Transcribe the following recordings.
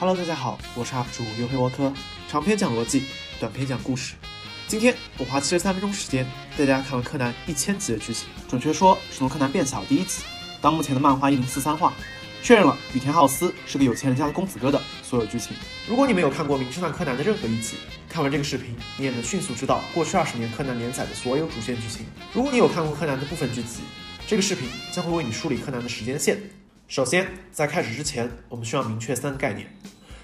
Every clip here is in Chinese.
Hello，大家好，我是 UP 主优黑沃科，长篇讲逻辑，短篇讲故事。今天我花七十三分钟时间带大家看完柯南一千集的剧情，准确说是从柯南变小第一集到目前的漫画一零四三话，确认了羽田浩司是个有钱人家的公子哥的所有剧情。如果你没有看过《名侦探柯南》的任何一集，看完这个视频，你也能迅速知道过去二十年柯南连载的所有主线剧情。如果你有看过柯南的部分剧集，这个视频将会为你梳理柯南的时间线。首先，在开始之前，我们需要明确三个概念：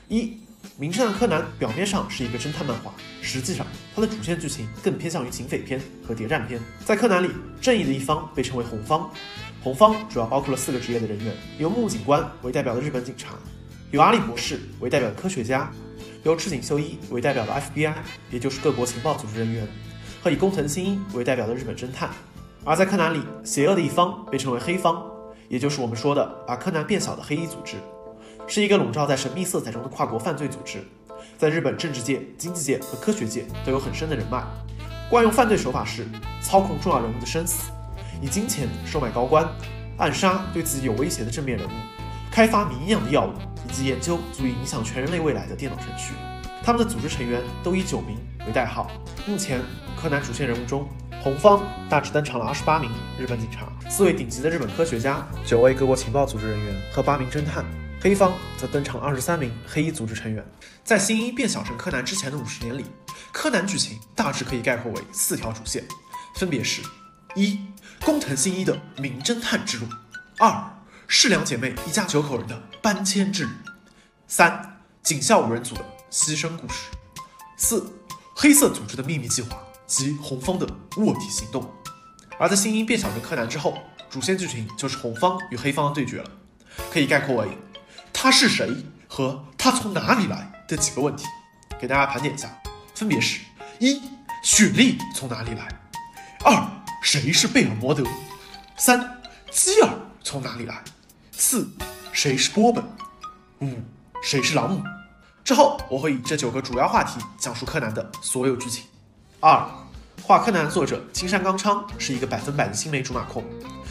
一，《名侦探柯南》表面上是一个侦探漫画，实际上它的主线剧情更偏向于警匪片和谍战片。在柯南里，正义的一方被称为红方，红方主要包括了四个职业的人员：由木警官为代表的日本警察，由阿笠博士为代表的科学家，由赤井秀一为代表的 FBI，也就是各国情报组织人员，和以工藤新一为代表的日本侦探。而在柯南里，邪恶的一方被称为黑方。也就是我们说的把柯南变小的黑衣组织，是一个笼罩在神秘色彩中的跨国犯罪组织，在日本政治界、经济界和科学界都有很深的人脉。惯用犯罪手法是操控重要人物的生死，以金钱收买高官，暗杀对自己有威胁的正面人物，开发谜一样的药物，以及研究足以影响全人类未来的电脑程序。他们的组织成员都以九名为代号。目前，柯南主线人物中。红方大致登场了二十八名日本警察，四位顶级的日本科学家，九位各国情报组织人员和八名侦探。黑方则登场二十三名黑衣组织成员。在新一变小成柯南之前的五十年里，柯南剧情大致可以概括为四条主线，分别是：一、工藤新一的名侦探之路；二、世良姐妹一家九口人的搬迁之旅；三、警校五人组的牺牲故事；四、黑色组织的秘密计划。及红方的卧底行动，而在新一变小成柯南之后，主线剧情就是红方与黑方的对决了，可以概括为他是谁和他从哪里来的几个问题，给大家盘点一下，分别是：一、雪莉从哪里来？二、谁是贝尔摩德？三、基尔从哪里来？四、谁是波本？五、谁是朗姆？之后我会以这九个主要话题讲述柯南的所有剧情。二，画柯南的作者青山刚昌是一个百分百的青梅竹马控。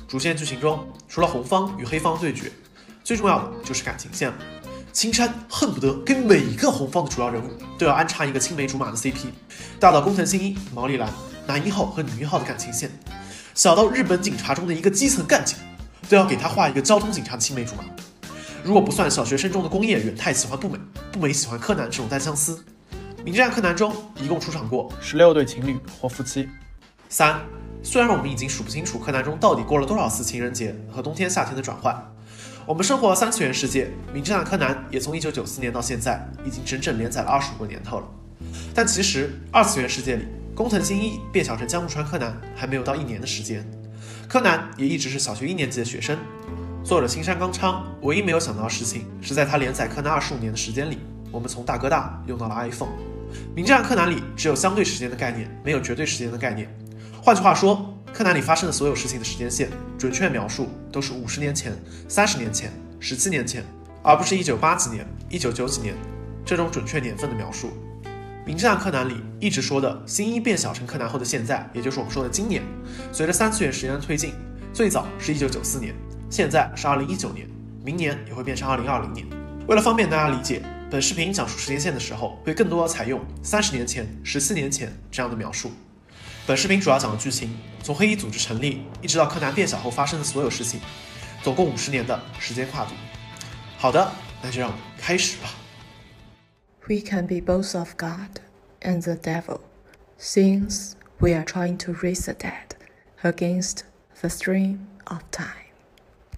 主线剧情中，除了红方与黑方对决，最重要的就是感情线了。青山恨不得给每一个红方的主要人物都要安插一个青梅竹马的 CP，大到工藤新一、毛利兰、男一号和女一号的感情线，小到日本警察中的一个基层干警，都要给他画一个交通警察的青梅竹马。如果不算小学生中的工业远太喜欢步美，步美喜欢柯南这种单相思。《名侦探柯南》中一共出场过十六对情侣或夫妻。三，虽然我们已经数不清楚柯南中到底过了多少次情人节和冬天夏天的转换，我们生活三次元世界，《名侦探柯南》也从一九九四年到现在已经整整连载了二十五个年头了。但其实二次元世界里，工藤新一变小成江户川柯南还没有到一年的时间，柯南也一直是小学一年级的学生。作者青山刚昌唯一没有想到的事情，是在他连载柯南二十五年的时间里，我们从大哥大用到了 iPhone。名侦探柯南里只有相对时间的概念，没有绝对时间的概念。换句话说，柯南里发生的所有事情的时间线，准确描述都是五十年前、三十年前、十七年前，而不是一九八几年、一九九几年这种准确年份的描述。名侦探柯南里一直说的新一变小成柯南后的现在，也就是我们说的今年，随着三次元时间的推进，最早是一九九四年，现在是二零一九年，明年也会变成二零二零年。为了方便大家理解。本视频讲述时间线的时候，会更多的采用三十年前、十四年前这样的描述。本视频主要讲的剧情，从黑衣组织成立一直到柯南变小后发生的所有事情，总共五十年的时间跨度。好的，那就让我们开始吧。We can be both of God and the devil, since we are trying to raise the dead against the stream of time.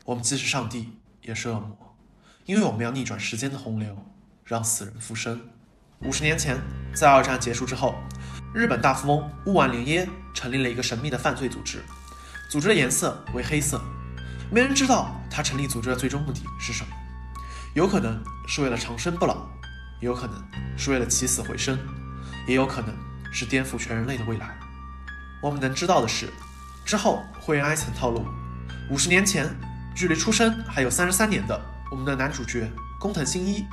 我们既是上帝，也是恶魔，因为我们要逆转时间的洪流。让死人复生。五十年前，在二战结束之后，日本大富翁雾丸连耶成立了一个神秘的犯罪组织，组织的颜色为黑色。没人知道他成立组织的最终目的是什么，有可能是为了长生不老，有可能是为了起死回生，也有可能是颠覆全人类的未来。我们能知道的是，之后会员埃曾透露，五十年前，距离出生还有三十三年的我们的男主角。工藤新一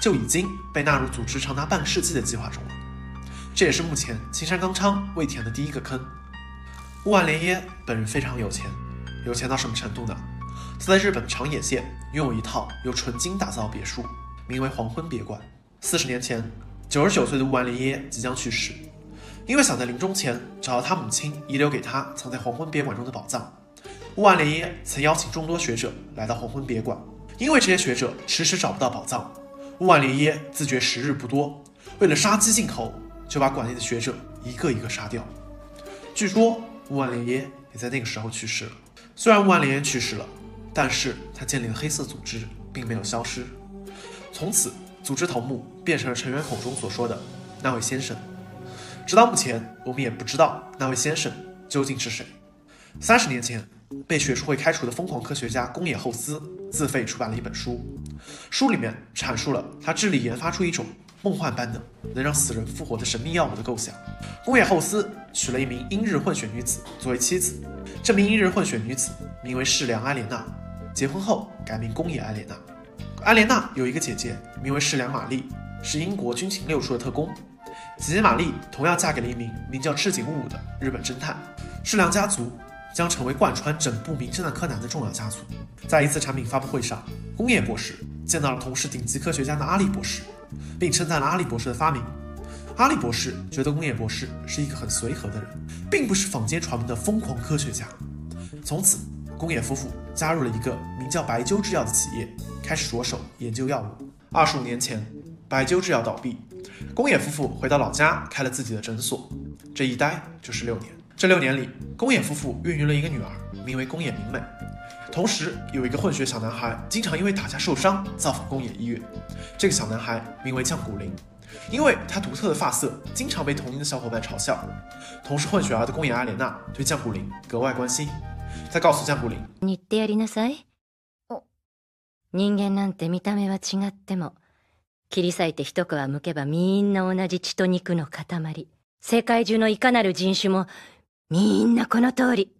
就已经被纳入组织长达半个世纪的计划中了，这也是目前青山刚昌未填的第一个坑。乌丸连耶本人非常有钱，有钱到什么程度呢？他在日本长野县拥有一套由纯金打造的别墅，名为黄昏别馆。四十年前，九十九岁的乌万里耶即将去世，因为想在临终前找到他母亲遗留给他藏在黄昏别馆中的宝藏，乌万里耶曾邀请众多学者来到黄昏别馆。因为这些学者迟迟找不到宝藏，乌万里耶自觉时日不多，为了杀鸡儆猴，就把馆内的学者一个一个杀掉。据说乌万里耶也在那个时候去世了。虽然乌万里耶去世了，但是他建立的黑色组织并没有消失。从此，组织头目变成了成员口中所说的那位先生。直到目前，我们也不知道那位先生究竟是谁。三十年前。被学术会开除的疯狂科学家宫野厚司自费出版了一本书，书里面阐述了他致力研发出一种梦幻般的能让死人复活的神秘药物的构想。宫野厚司娶了一名英日混血女子作为妻子，这名英日混血女子名为世良埃莲娜，结婚后改名宫野埃莲娜。埃莲娜有一个姐姐名为世良玛丽，是英国军情六处的特工。姐姐玛丽同样嫁给了一名名叫赤井务武的日本侦探。世良家族。将成为贯穿整部《名侦探柯南》的重要家族。在一次产品发布会上，工业博士见到了同是顶级科学家的阿笠博士，并称赞了阿笠博士的发明。阿笠博士觉得工业博士是一个很随和的人，并不是坊间传闻的疯狂科学家。从此，工业夫妇加入了一个名叫白鸠制药的企业，开始着手研究药物。二十五年前，白鸠制药倒闭，工业夫妇回到老家开了自己的诊所，这一待就是六年。这六年里，宫野夫妇孕育了一个女儿，名为宫野明美。同时，有一个混血小男孩，经常因为打架受伤，造访宫野医院。这个小男孩名为降谷林，因为他独特的发色，经常被同龄的小伙伴嘲笑。同是混血儿的宫野阿莲娜对降谷林格外关心。他告诉降谷林：“人間なんて見た目は違っても、切り裂いて一皮むけばみんな同じ血と肉の塊。世界中のいかなる人種も。” みんなこの通り。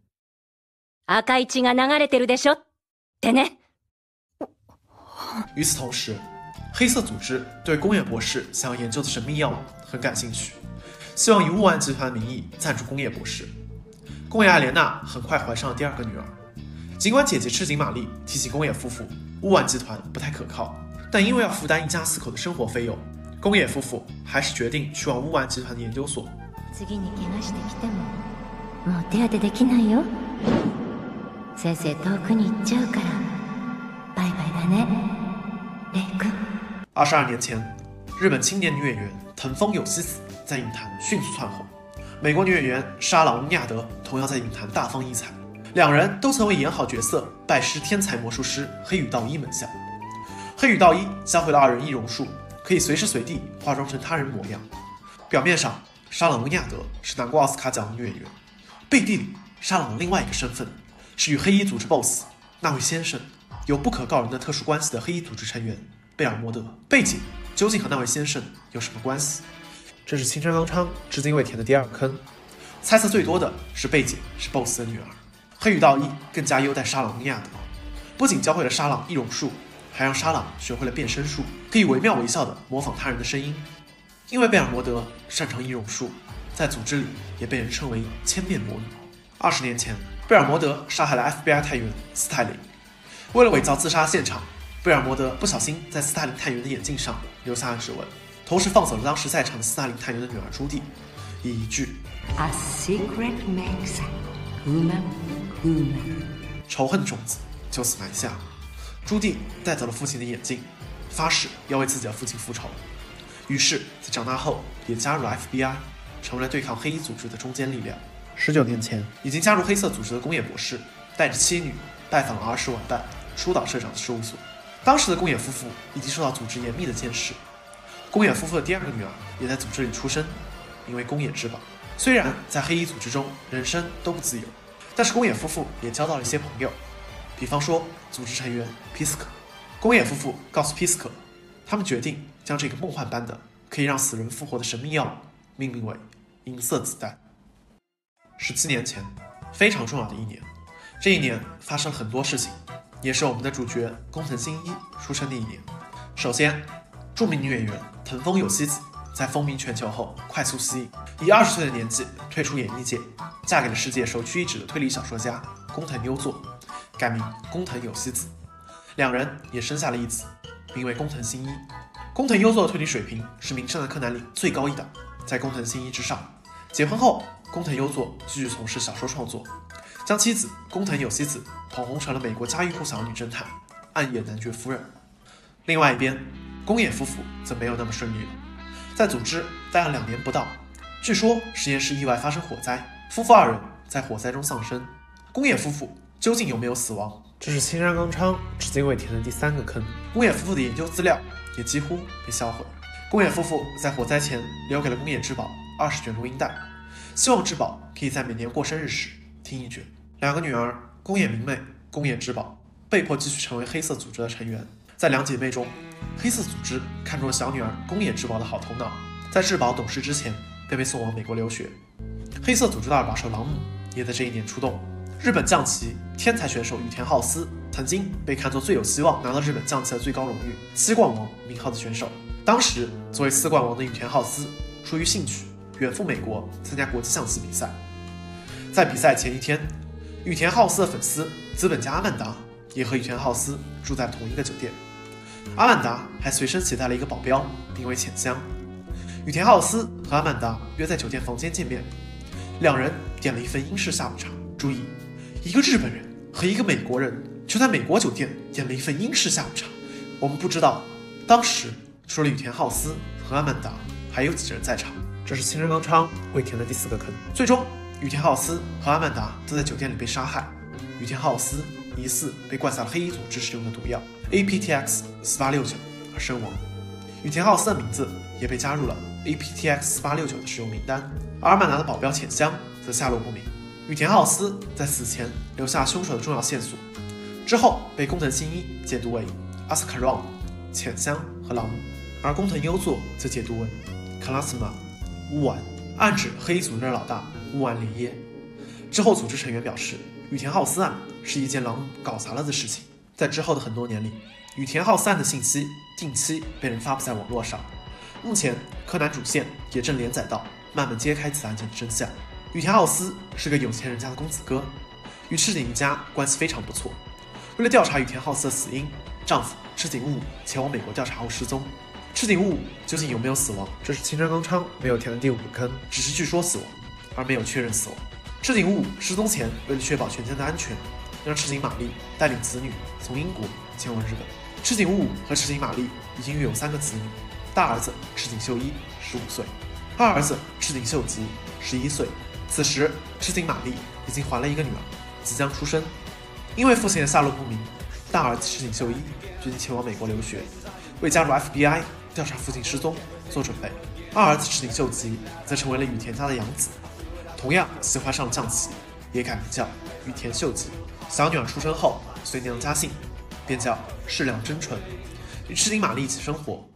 赤い血が流れてるでしょってね。与此同时，黑色组织对工业博士想要研究的神秘药物很感兴趣，希望以雾安集团名义赞助工业博士。工业艾莲娜很快怀上了第二个女儿。尽管姐姐赤井玛丽提醒工业夫妇，雾安集团不太可靠，但因为要负担一家四口的生活费用，工业夫妇还是决定去往雾安集团的研究所。 もう手当てできないよ先生遠くに行っちゃうからバイバイだねレイ君二十二年前，日本青年女演员藤风有希子在影坛迅速窜红，美国女演员莎朗·乌亚德同样在影坛大放异彩，两人都曾为演好角色拜师天才魔术师黑羽道一门下。黑羽道一教会了二人易容术，可以随时随地化妆成他人模样。表面上，莎朗·乌亚德是拿过奥斯卡奖的女演员。 背地里，沙朗的另外一个身份是与黑衣组织 BOSS 那位先生有不可告人的特殊关系的黑衣组织成员贝尔摩德。背景究竟和那位先生有什么关系？这是青山刚昌至今未填的第二坑。猜测最多的是贝姐是 BOSS 的女儿。黑羽道一更加优待沙朗尼亚德，不仅教会了沙朗易容术，还让沙朗学会了变身术，可以惟妙惟肖地模仿他人的声音。因为贝尔摩德擅长易容术。在组织里也被人称为千面魔女。二十年前，贝尔摩德杀害了 FBI 探员斯泰林。为了伪造自杀现场，贝尔摩德不小心在斯泰林探员的眼镜上留下了指纹，同时放走了当时在场的斯泰林探员的女儿朱蒂，以一句 “A secret makes human human”，仇恨的种子就此埋下。朱蒂带走了父亲的眼镜，发誓要为自己的父亲复仇。于是，在长大后也加入了 FBI。成为了对抗黑衣组织的中坚力量。十九年前，已经加入黑色组织的工业博士带着妻女拜访了儿时玩伴初岛社长的事务所。当时的工野夫妇已经受到组织严密的监视。工野夫妇的第二个女儿也在组织里出生，名为工野之宝。虽然在黑衣组织中人生都不自由，但是工野夫妇也交到了一些朋友，比方说组织成员皮斯克。工野夫妇告诉皮斯克，他们决定将这个梦幻般的可以让死人复活的神秘药物命名为。银色子弹。十七年前，非常重要的一年，这一年发生了很多事情，也是我们的主角工藤新一出生的一年。首先，著名女演员藤风有希子在风靡全球后快速吸引，以二十岁的年纪退出演艺界，嫁给了世界首屈一指的推理小说家工藤优作，改名工藤有希子。两人也生下了一子，名为工藤新一。工藤优作的推理水平是名侦探柯南里最高一档，在工藤新一之上。结婚后，工藤优作继续从事小说创作，将妻子工藤有希子捧红成了美国家喻户晓的女侦探暗夜男爵夫人。另外一边，宫野夫妇则没有那么顺利了，在组织待了两年不到，据说实验室意外发生火灾，夫妇二人在火灾中丧生。宫野夫妇究竟有没有死亡？这是青山刚昌至今未填的第三个坑。宫野夫妇的研究资料也几乎被销毁。宫野夫妇在火灾前留给了宫野志保二十卷录音带，希望志保可以在每年过生日时听一卷。两个女儿宫野明媚、宫野志保被迫继续成为黑色组织的成员。在两姐妹中，黑色组织看中了小女儿宫野志保的好头脑，在志宝懂事之前便被送往美国留学。黑色组织的二把手朗姆也在这一年出动。日本将棋天才选手羽田浩司曾经被看作最有希望拿到日本将棋的最高荣誉七冠王名号的选手。当时作为四冠王的羽田浩司出于兴趣远赴美国参加国际象棋比赛。在比赛前一天，羽田浩司的粉丝资本家阿曼达也和羽田浩司住在同一个酒店。阿曼达还随身携带了一个保镖，名为浅香。羽田浩司和阿曼达约在酒店房间见面，两人点了一份英式下午茶。注意。一个日本人和一个美国人就在美国酒店点了一份英式下午茶。我们不知道当时除了羽田浩司和阿曼达，还有几人在场。这是青山刚昌未填的第四个坑。最终，羽田浩司和阿曼达都在酒店里被杀害。羽田浩司疑似被灌下了黑衣组织使用的毒药 APTX 四八六九而身亡。羽田浩司的名字也被加入了 APTX 四八六九的使用名单。而阿曼达的保镖浅香则下落不明。羽田浩司在死前留下凶手的重要线索，之后被工藤新一解读为阿斯卡朗、浅香和朗姆，而工藤优作则解读为卡拉斯玛、乌丸，暗指黑衣组织的老大乌丸连耶。之后，组织成员表示，羽田浩司案是一件狼搞砸了的事情。在之后的很多年里，羽田浩司案的信息定期被人发布在网络上。目前，柯南主线也正连载到慢慢揭开此案件的真相。羽田浩司是个有钱人家的公子哥，与赤井一家关系非常不错。为了调查羽田浩司的死因，丈夫赤井悟前往美国调查后失踪。赤井悟究竟有没有死亡？这是青山刚昌没有填的第五个坑，只是据说死亡，而没有确认死亡。赤井悟失踪前，为了确保全家的安全，让赤井玛丽带领子女从英国前往日本。赤井悟和赤井玛丽已经育有三个子女，大儿子赤井秀一十五岁，二儿子赤井秀吉十一岁。此时，赤井玛丽已经怀了一个女儿，即将出生。因为父亲的下落不明，大儿子赤井秀一决定前往美国留学，为加入 FBI 调查父亲失踪做准备。二儿子赤井秀吉则成为了羽田家的养子，同样喜欢上了象棋，也改名叫羽田秀吉。小女儿出生后，随娘家姓，便叫世良真纯，与赤井玛丽一起生活。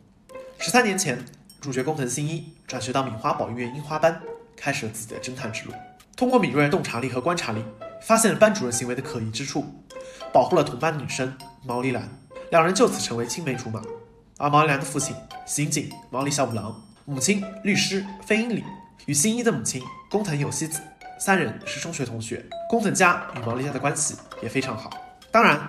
十三年前，主角工藤新一转学到米花保育院樱花班。开始了自己的侦探之路，通过敏锐的洞察力和观察力，发现了班主任行为的可疑之处，保护了同班女生毛利兰，两人就此成为青梅竹马。而毛利兰的父亲刑警毛利小五郎，母亲律师飞鹰里，与新一的母亲工藤有希子三人是中学同学，工藤家与毛利家的关系也非常好。当然，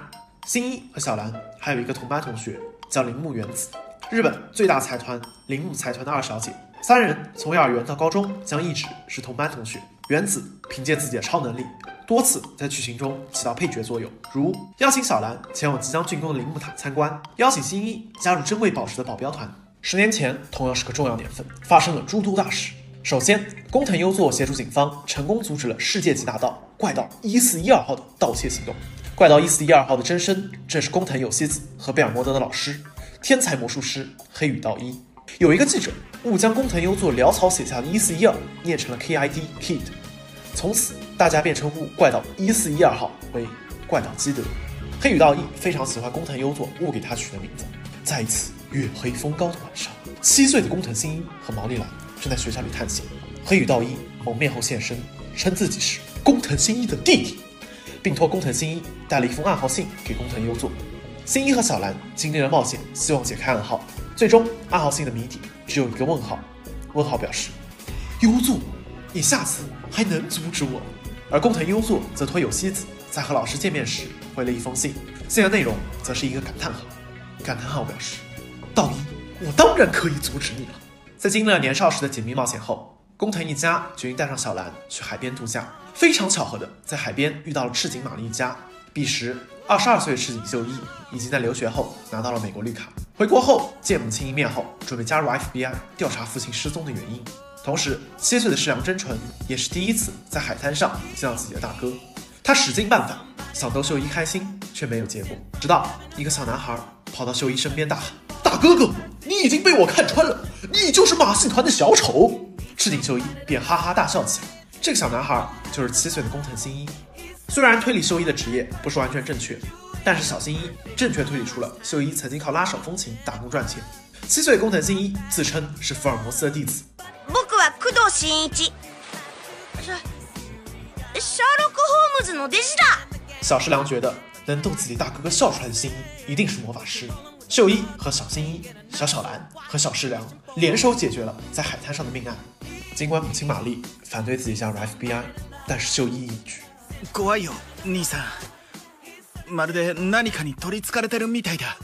新一和小兰还有一个同班同学叫铃木原子，日本最大财团铃木财团的二小姐。三人从幼儿园到高中将一直是同班同学。原子凭借自己的超能力，多次在剧情中起到配角作用，如邀请小兰前往即将竣工的铃木塔参观，邀请新一加入珍贵宝石的保镖团。十年前同样是个重要年份，发生了诸多大事。首先，工藤优作协助警方成功阻止了世界级大盗怪盗一四一二号的盗窃行动。怪盗一四一二号的真身正是工藤有希子和贝尔摩德的老师，天才魔术师黑羽道一。有一个记者误将工藤优作潦草写下的“一四一二”念成了 “K.I.D. Kid”，从此大家便称呼怪盗一四一二号为怪盗基德。黑羽道一非常喜欢工藤优作误给他取的名字。在一次月黑风高的晚上，七岁的工藤新一和毛利兰正在学校里探险。黑羽道一蒙面后现身，称自己是工藤新一的弟弟，并托工藤新一带了一封暗号信给工藤优作。新一和小兰经历了冒险，希望解开暗号。最终，暗号信的谜底只有一个问号。问号表示：“优作，你下次还能阻止我？”而工藤优作则托有希子在和老师见面时回了一封信，信的内容则是一个感叹号。感叹号表示：“道一，我当然可以阻止你了。”在经历了年少时的紧密冒险后，工藤一家决定带上小兰去海边度假。非常巧合的，在海边遇到了赤井玛丽一家。彼时，二十二岁的赤井秀一已经在留学后拿到了美国绿卡。回国后见母亲一面后，准备加入 FBI 调查父亲失踪的原因。同时，七岁的世良真纯也是第一次在海滩上见到自己的大哥。他使尽办法想逗秀一开心，却没有结果。直到一个小男孩跑到秀一身边大喊：“大哥哥，你已经被我看穿了，你就是马戏团的小丑！”赤井秀一便哈哈大笑起来。这个小男孩就是七岁的工藤新一。虽然推理秀一的职业不是完全正确，但是小新一正确推理出了秀一曾经靠拉手风琴打工赚钱。七岁工藤新一自称是福尔摩斯的弟子。僕は工藤新一。シャシャーロックホームズの弟子だ。小十良觉得能逗自己大哥哥笑出来的新一一定是魔法师。秀一和小新一、小小兰和小十良联手解决了在海滩上的命案。尽管母亲玛丽反对自己加入 FBI，但是秀一一句：“怖いよ、兄さん。まるで何かに取り憑かれてるみたいだ。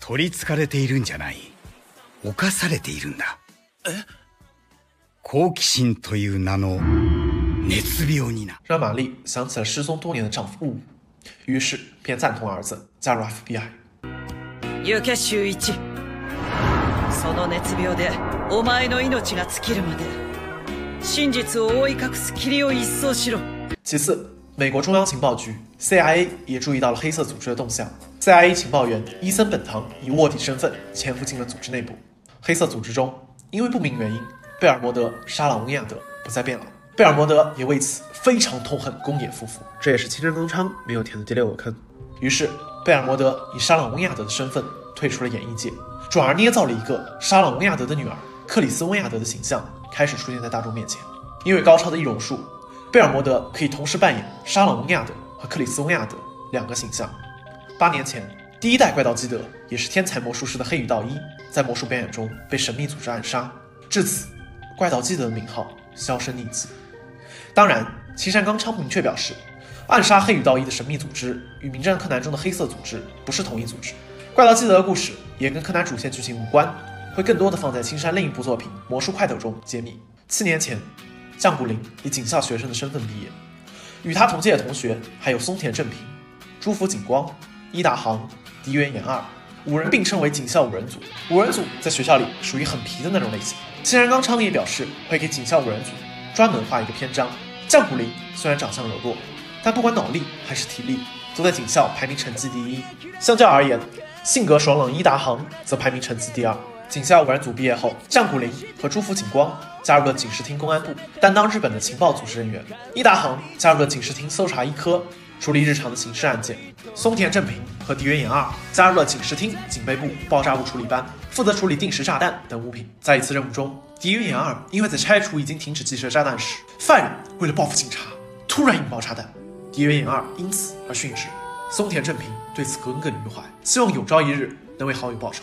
取り憑かれているんじゃない。犯されているんだ。え？好奇心という名の熱病にな。让玛丽想起了失踪多年的丈夫雾，于是便赞同儿子加入 FBI。行け修一その熱病でお前の命が尽きるまで真実を覆い隠す霧を一掃しろ其次，美国中央情报局 CIA 也注意到了黑色组织的动向。CIA 情报员伊森本堂以卧底身份潜伏进了组织内部。黑色组织中，因为不明原因， 贝尔摩德杀了翁亚德，不再变老。贝尔摩德也为此非常痛恨宫野夫妇，这也是青山刚昌没有填的第六个坑。于是，贝尔摩德以杀了翁亚德的身份退出了演艺界，转而捏造了一个杀了翁亚德的女儿克里斯翁亚德的形象，开始出现在大众面前。因为高超的易容术，贝尔摩德可以同时扮演沙朗翁亚德和克里斯翁亚德两个形象。八年前，第一代怪盗基德也是天才魔术师的黑羽道一，在魔术表演中被神秘组织暗杀，至此，怪盗基德的名号销声匿迹。当然，青山刚昌明确表示，暗杀黑羽道一的神秘组织与名侦探柯南中的黑色组织不是同一组织。怪盗基德的故事也跟柯南主线剧情无关，会更多的放在青山另一部作品《魔术快斗》中揭秘。七年前，降谷林以警校学生的身份毕业，与他同届的同学还有松田正平、朱福景光。伊达航、迪原研二五人并称为警校五人组。五人组在学校里属于很皮的那种类型。青山刚昌也表示会给警校五人组专门画一个篇章。降谷林虽然长相柔弱，但不管脑力还是体力，都在警校排名成绩第一。相较而言，性格爽朗伊达航则排名成绩第二。警校五人组毕业后，降谷林和朱福景光加入了警视厅公安部，担当日本的情报组织人员。伊达航加入了警视厅搜查一科。处理日常的刑事案件，松田正平和狄原研二加入了警视厅警备部爆炸物处理班，负责处理定时炸弹等物品。在一次任务中，迪原研二因为在拆除已经停止计射炸弹时，犯人为了报复警察，突然引爆炸弹，迪原研二因此而殉职。松田正平对此耿耿于怀，希望有朝一日能为好友报仇。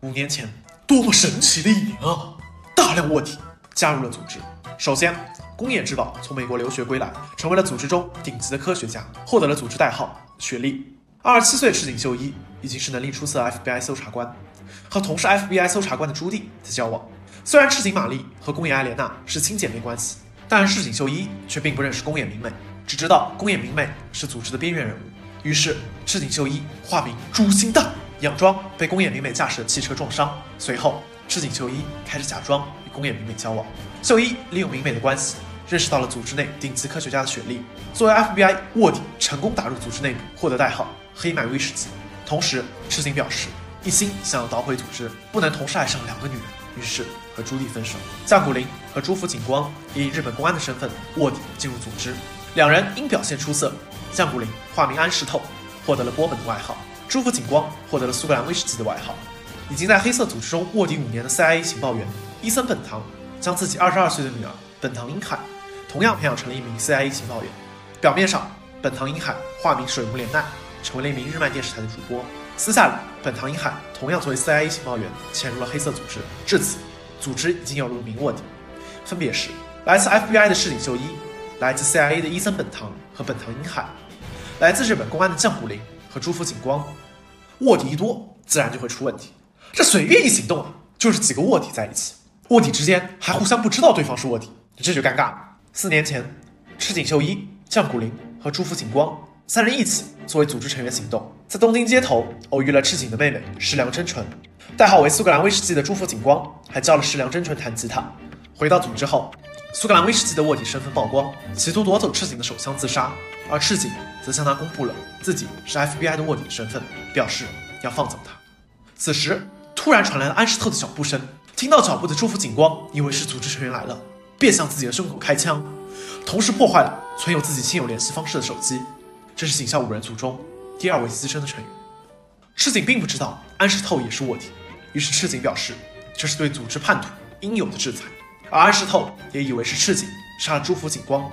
五年前，多么神奇的一年啊！大量卧底加入了组织。首先。宫野之宝从美国留学归来，成为了组织中顶级的科学家，获得了组织代号“雪莉”。二十七岁赤井秀一已经是能力出色的 FBI 搜查官，和同是 FBI 搜查官的朱棣在交往。虽然赤井玛丽和宫野爱莲娜是亲姐妹关系，但赤井秀一却并不认识宫野明美，只知道宫野明美是组织的边缘人物。于是赤井秀一化名朱星荡，佯装被宫野明美驾驶的汽车撞伤。随后，赤井秀一开始假装与宫野明美交往。秀一利用明美的关系。认识到了组织内顶级科学家的雪莉，作为 FBI 卧底，成功打入组织内部，获得代号“黑麦威士忌”。同时，赤井表示一心想要捣毁组织，不能同时爱上两个女人，于是和朱棣分手。降谷林和朱福景光以日本公安的身份卧底进入组织，两人因表现出色，降谷林化名安石透，获得了波本的外号；朱福景光获得了苏格兰威士忌的外号。已经在黑色组织中卧底五年的 CIA 情报员伊森本堂，将自己二十二岁的女儿本堂英海。同样培养成了一名 CIA 情报员。表面上，本堂英海化名水木莲奈，成为了一名日漫电视台的主播。私下里，本堂英海同样作为 CIA 情报员潜入了黑色组织。至此，组织已经有了名卧底，分别是来自 FBI 的市井秀一，来自 CIA 的伊森本堂和本堂英海，来自日本公安的降谷林和朱福景光。卧底一多，自然就会出问题。这随便一行动啊，就是几个卧底在一起，卧底之间还互相不知道对方是卧底，这就尴尬了。四年前，赤井秀一、降谷零和朱福景光三人一起作为组织成员行动，在东京街头偶遇了赤井的妹妹石良真纯。代号为苏格兰威士忌的朱福景光还教了石良真纯弹吉他。回到组织后，苏格兰威士忌的卧底身份曝光，企图夺走赤井的手枪自杀，而赤井则向他公布了自己是 FBI 的卧底身份，表示要放走他。此时，突然传来了安室透的脚步声。听到脚步的朱福景光以为是组织成员来了，便向自己的胸口开枪，同时破坏了存有自己亲友联系方式的手机。这是警校五人组中第二位牺牲的成员。赤井并不知道安石透也是卧底，于是赤井表示这是对组织叛徒应有的制裁。而安石透也以为是赤井杀了朱福景光，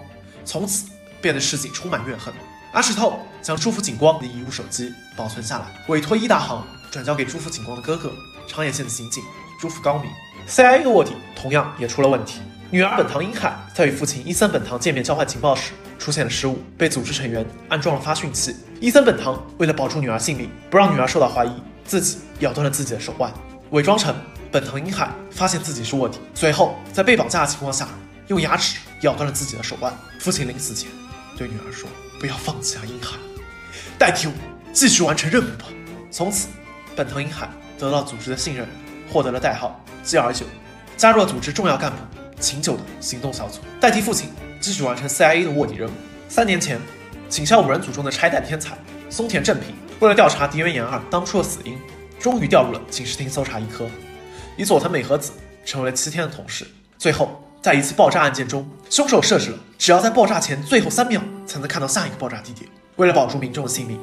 从此便对赤井充满怨恨。安石透将朱福景光的遗物手机保存下来，委托伊达行转交给朱福景光的哥哥长野县的刑警。朱福高明，CIA 的卧底同样也出了问题。女儿本堂英海在与父亲伊森本堂见面交换情报时出现了失误，被组织成员安装了发讯器。伊森本堂为了保住女儿性命，不让女儿受到怀疑，自己咬断了自己的手腕，伪装成本堂英海发现自己是卧底，随后在被绑架的情况下用牙齿咬断了自己的手腕。父亲临死前对女儿说：“不要放弃啊，英海，代替我继续完成任务吧。”从此，本堂英海得到组织的信任。获得了代号 G.R. 九，加入了组织重要干部秦九的行动小组，代替父亲继续完成 CIA 的卧底任务。三年前，警校五人组中的拆弹天才松田正平，为了调查狄元岩二当初的死因，终于调入了警视厅搜查一科，与佐藤美和子成为了七天的同事。最后，在一次爆炸案件中，凶手设置了只要在爆炸前最后三秒才能看到下一个爆炸地点。为了保住民众的性命，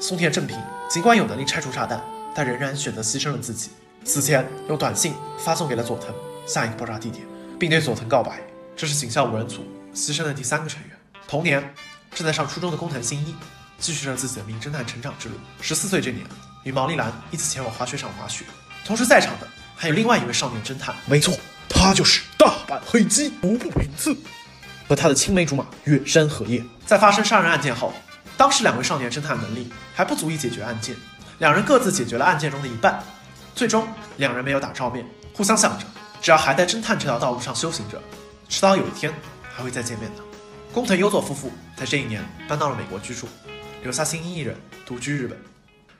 松田正平尽管有能力拆除炸弹，但仍然选择牺牲了自己。此前用短信发送给了佐藤下一个爆炸地点，并对佐藤告白。这是警校五人组牺牲的第三个成员。同年，正在上初中的工藤新一继续着自己的名侦探成长之路。十四岁这年，与毛利兰一起前往滑雪场滑雪，同时在场的还有另外一位少年侦探。没错，他就是大阪黑鸡服部平次和他的青梅竹马月山和叶。在发生杀人案件后，当时两位少年侦探能力还不足以解决案件，两人各自解决了案件中的一半。最终，两人没有打照面，互相想着，只要还在侦探这条道路上修行着，迟早有一天还会再见面的。工藤优作夫妇在这一年搬到了美国居住，留下新一一人独居日本。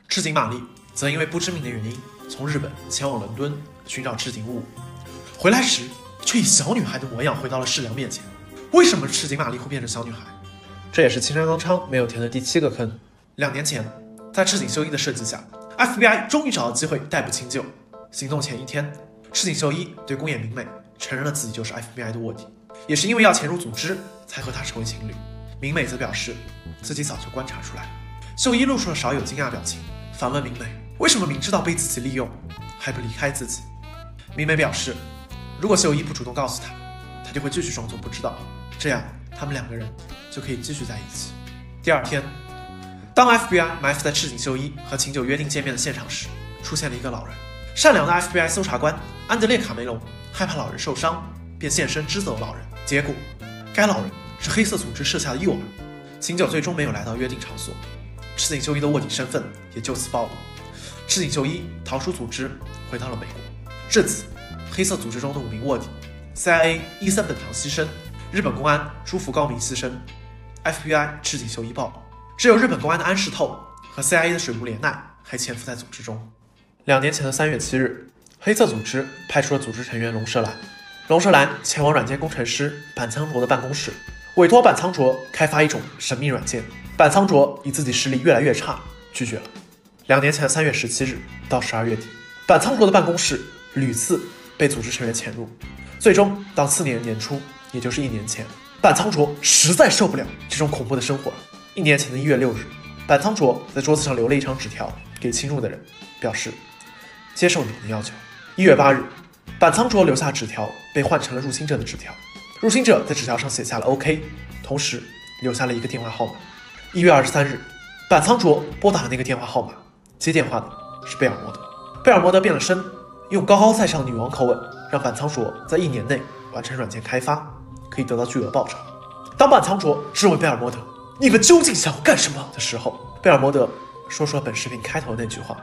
赤井玛丽则因为不知名的原因从日本前往伦敦寻找赤井雾，回来时却以小女孩的模样回到了世良面前。为什么赤井玛丽会变成小女孩？这也是青山刚昌没有填的第七个坑。两年前，在赤井秀一的设计下。FBI 终于找到机会逮捕清就。行动前一天，赤井秀一对宫野明美承认了自己就是 FBI 的卧底，也是因为要潜入组织才和他成为情侣。明美则表示自己早就观察出来。秀一露出了少有惊讶表情，反问明美为什么明知道被自己利用还不离开自己。明美表示，如果秀一不主动告诉他，他就会继续装作不知道，这样他们两个人就可以继续在一起。第二天。当 FBI 埋伏在赤井秀一和琴酒约定见面的现场时，出现了一个老人。善良的 FBI 搜查官安德烈卡梅隆害怕老人受伤，便现身支走老人。结果，该老人是黑色组织设下的诱饵。秦九最终没有来到约定场所，赤井秀一的卧底身份也就此暴露。赤井秀一逃出组织，回到了美国。至此，黑色组织中的五名卧底：CIA 伊森本堂牺牲，日本公安朱福高明牺牲，FBI 赤井秀一暴露。只有日本公安的安室透和 CIA 的水木怜奈还潜伏在组织中。两年前的三月七日，黑色组织派出了组织成员龙舌兰。龙舌兰前往软件工程师板仓卓的办公室，委托板仓卓开发一种神秘软件。板仓卓以自己实力越来越差，拒绝了。两年前的三月十七日到十二月底，板仓卓的办公室屡次被组织成员潜入。最终到次年年初，也就是一年前，板仓卓实在受不了这种恐怖的生活了。一年前的一月六日，板仓卓在桌子上留了一张纸条给侵入的人，表示接受你们的要求。一月八日，板仓卓留下纸条被换成了入侵者的纸条，入侵者在纸条上写下了 OK，同时留下了一个电话号码。一月二十三日，板仓卓拨打了那个电话号码，接电话的是贝尔摩德。贝尔摩德变了身，用高高在上的女王口吻，让板仓卓在一年内完成软件开发，可以得到巨额报酬。当板仓卓质问贝尔摩德。你们究竟想要干什么的时候，贝尔摩德说出了本视频开头的那句话：“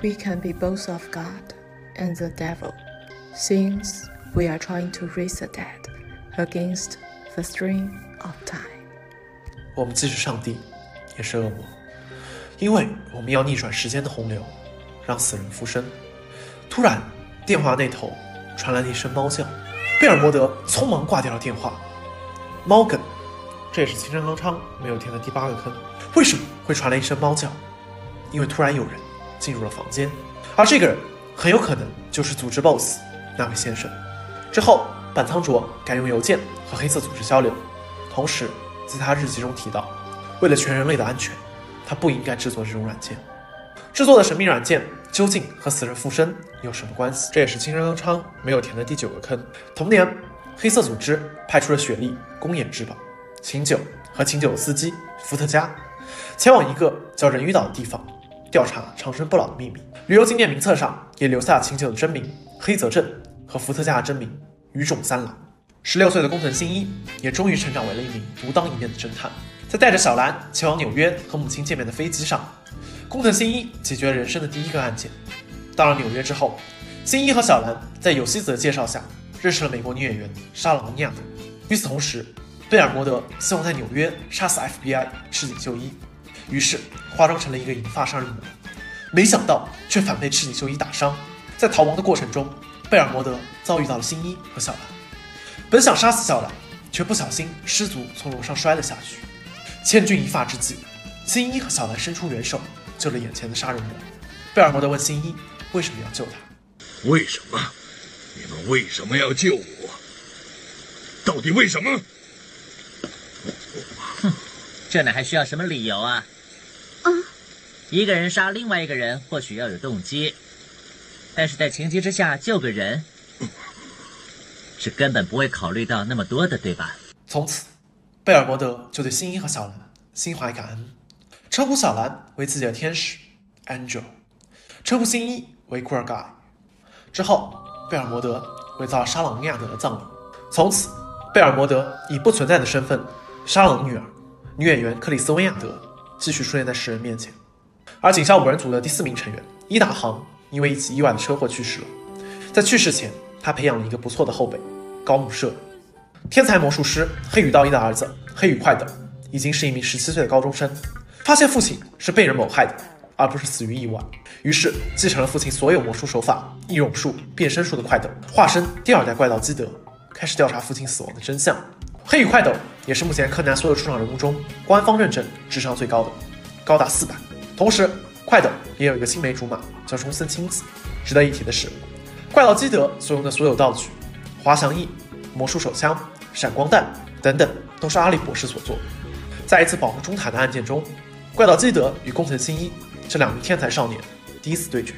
We can be both of God and the devil, since we are trying to raise the dead against the stream of time. 我们既是上帝，也是恶魔，因为我们要逆转时间的洪流，让死人复生。突然，电话那头传来了一声猫叫，贝尔摩德匆忙挂掉了电话。猫梗，这也是青山刚昌没有填的第八个坑。为什么会传来一声猫叫？因为突然有人进入了房间，而这个人很有可能就是组织 BOSS 那位先生。之后，板仓卓改用邮件和黑色组织交流，同时在他日记中提到，为了全人类的安全，他不应该制作这种软件。制作的神秘软件究竟和死人附身有什么关系？这也是青山刚昌没有填的第九个坑。同年，黑色组织派出了雪莉、公演之宝、琴酒和琴酒的司机伏特加，前往一个叫人鱼岛的地方，调查长生不老的秘密。旅游景点名册上也留下了琴酒的真名黑泽镇和伏特加的真名羽种三郎。十六岁的工藤新一也终于成长为了一名独当一面的侦探。在带着小兰前往纽约和母亲见面的飞机上。工藤新一解决了人生的第一个案件。到了纽约之后，新一和小兰在有希子的介绍下认识了美国女演员莎朗·尼亚。与此同时，贝尔摩德希望在纽约杀死 FBI 赤井秀一，于是化妆成了一个银发杀人魔，没想到却反被赤井秀一打伤。在逃亡的过程中，贝尔摩德遭遇到了新一和小兰，本想杀死小兰，却不小心失足从楼上摔了下去。千钧一发之际，新一和小兰伸出援手。救了眼前的杀人魔，贝尔摩德问新一为什么要救他？为什么？你们为什么要救我？到底为什么？哼，这哪还需要什么理由啊？啊！一个人杀另外一个人，或许要有动机，但是在情急之下救个人，是根本不会考虑到那么多的，对吧？从此，贝尔摩德就对新一和小兰心怀感恩。称呼小兰为自己的天使 Angel，称呼新一为 Queer Guy。之后，贝尔摩德伪造了沙朗尼亚德的葬礼。从此，贝尔摩德以不存在的身份，沙朗女儿，女演员克里斯温亚德继续出现在世人面前。而警校五人组的第四名成员伊达航，因为一起意外的车祸去世了。在去世前，他培养了一个不错的后辈高木社。天才魔术师黑羽道一的儿子黑羽快斗，已经是一名十七岁的高中生。发现父亲是被人谋害的，而不是死于意外，于是继承了父亲所有魔术手法、易容术、变身术的快斗，化身第二代怪盗基德，开始调查父亲死亡的真相。黑羽快斗也是目前柯南所有出场人物中官方认证智商最高的，高达四百。同时，快斗也有一个青梅竹马叫中森青子。值得一提的是，怪盗基德所用的所有道具，滑翔翼、魔术手枪、闪光弹等等，都是阿笠博士所做。在一次保护中塔的案件中。怪盗基德与工藤新一这两名天才少年第一次对决。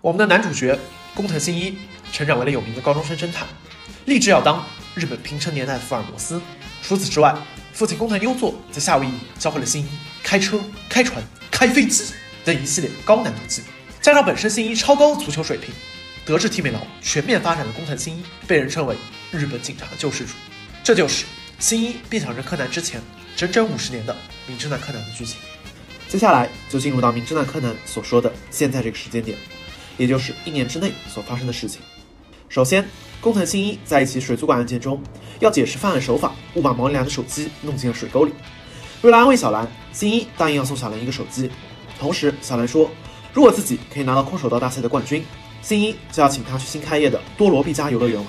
我们的男主角工藤新一成长为了有名的高中生侦探，立志要当日本平成年代的福尔摩斯。除此之外，父亲工藤优作在夏威夷教会了新一开车、开船、开飞机等一系列高难度技能。加上本身新一超高足球水平，德智体美劳全面发展的工藤新一被人称为日本警察的救世主。这就是新一变小人柯南之前。整整五十年的《名侦探柯南》的剧情，接下来就进入到《名侦探柯南》所说的现在这个时间点，也就是一年之内所发生的事情。首先，工藤新一在一起水族馆案件中，要解释犯案手法，误把毛利兰的手机弄进了水沟里。为了安慰小兰，新一答应要送小兰一个手机。同时，小兰说，如果自己可以拿到空手道大赛的冠军，新一就要请他去新开业的多罗毕加游乐园玩。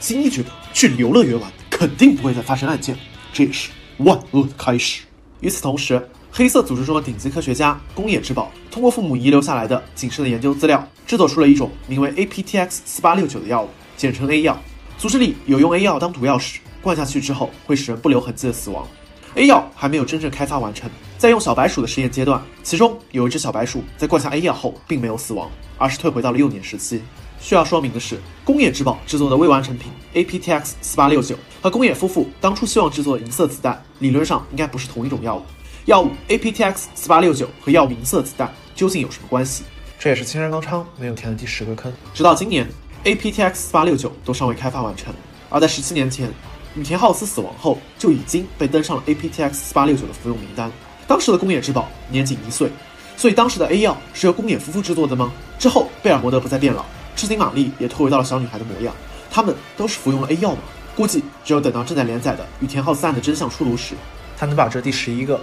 新一觉得去游乐园玩肯定不会再发生案件，这也是。万恶的开始。与此同时，黑色组织中的顶级科学家宫野之宝通过父母遗留下来的谨慎的研究资料，制作出了一种名为 APTX 四八六九的药物，简称 A 药。组织里有用 A 药当毒药时，灌下去之后会使人不留痕迹的死亡。A 药还没有真正开发完成，在用小白鼠的实验阶段，其中有一只小白鼠在灌下 A 药后并没有死亡，而是退回到了幼年时期。需要说明的是，工业之宝制作的未完成品 APTX 四八六九和工业夫妇当初希望制作的银色子弹，理论上应该不是同一种药物。药物 APTX 四八六九和药物银色子弹究竟有什么关系？这也是青山刚昌没有填的第十个坑。直到今年，APTX 四八六九都尚未开发完成。而在十七年前，羽田浩司死亡后，就已经被登上了 APTX 四八六九的服用名单。当时的宫野之宝年仅一岁，所以当时的 A 药是由宫野夫妇制作的吗？之后贝尔摩德不再变老，赤井玛丽也退回到了小女孩的模样。他们都是服用了 A 药吗？估计只有等到正在连载的《羽田浩司案的真相》出炉时，才能把这第十一个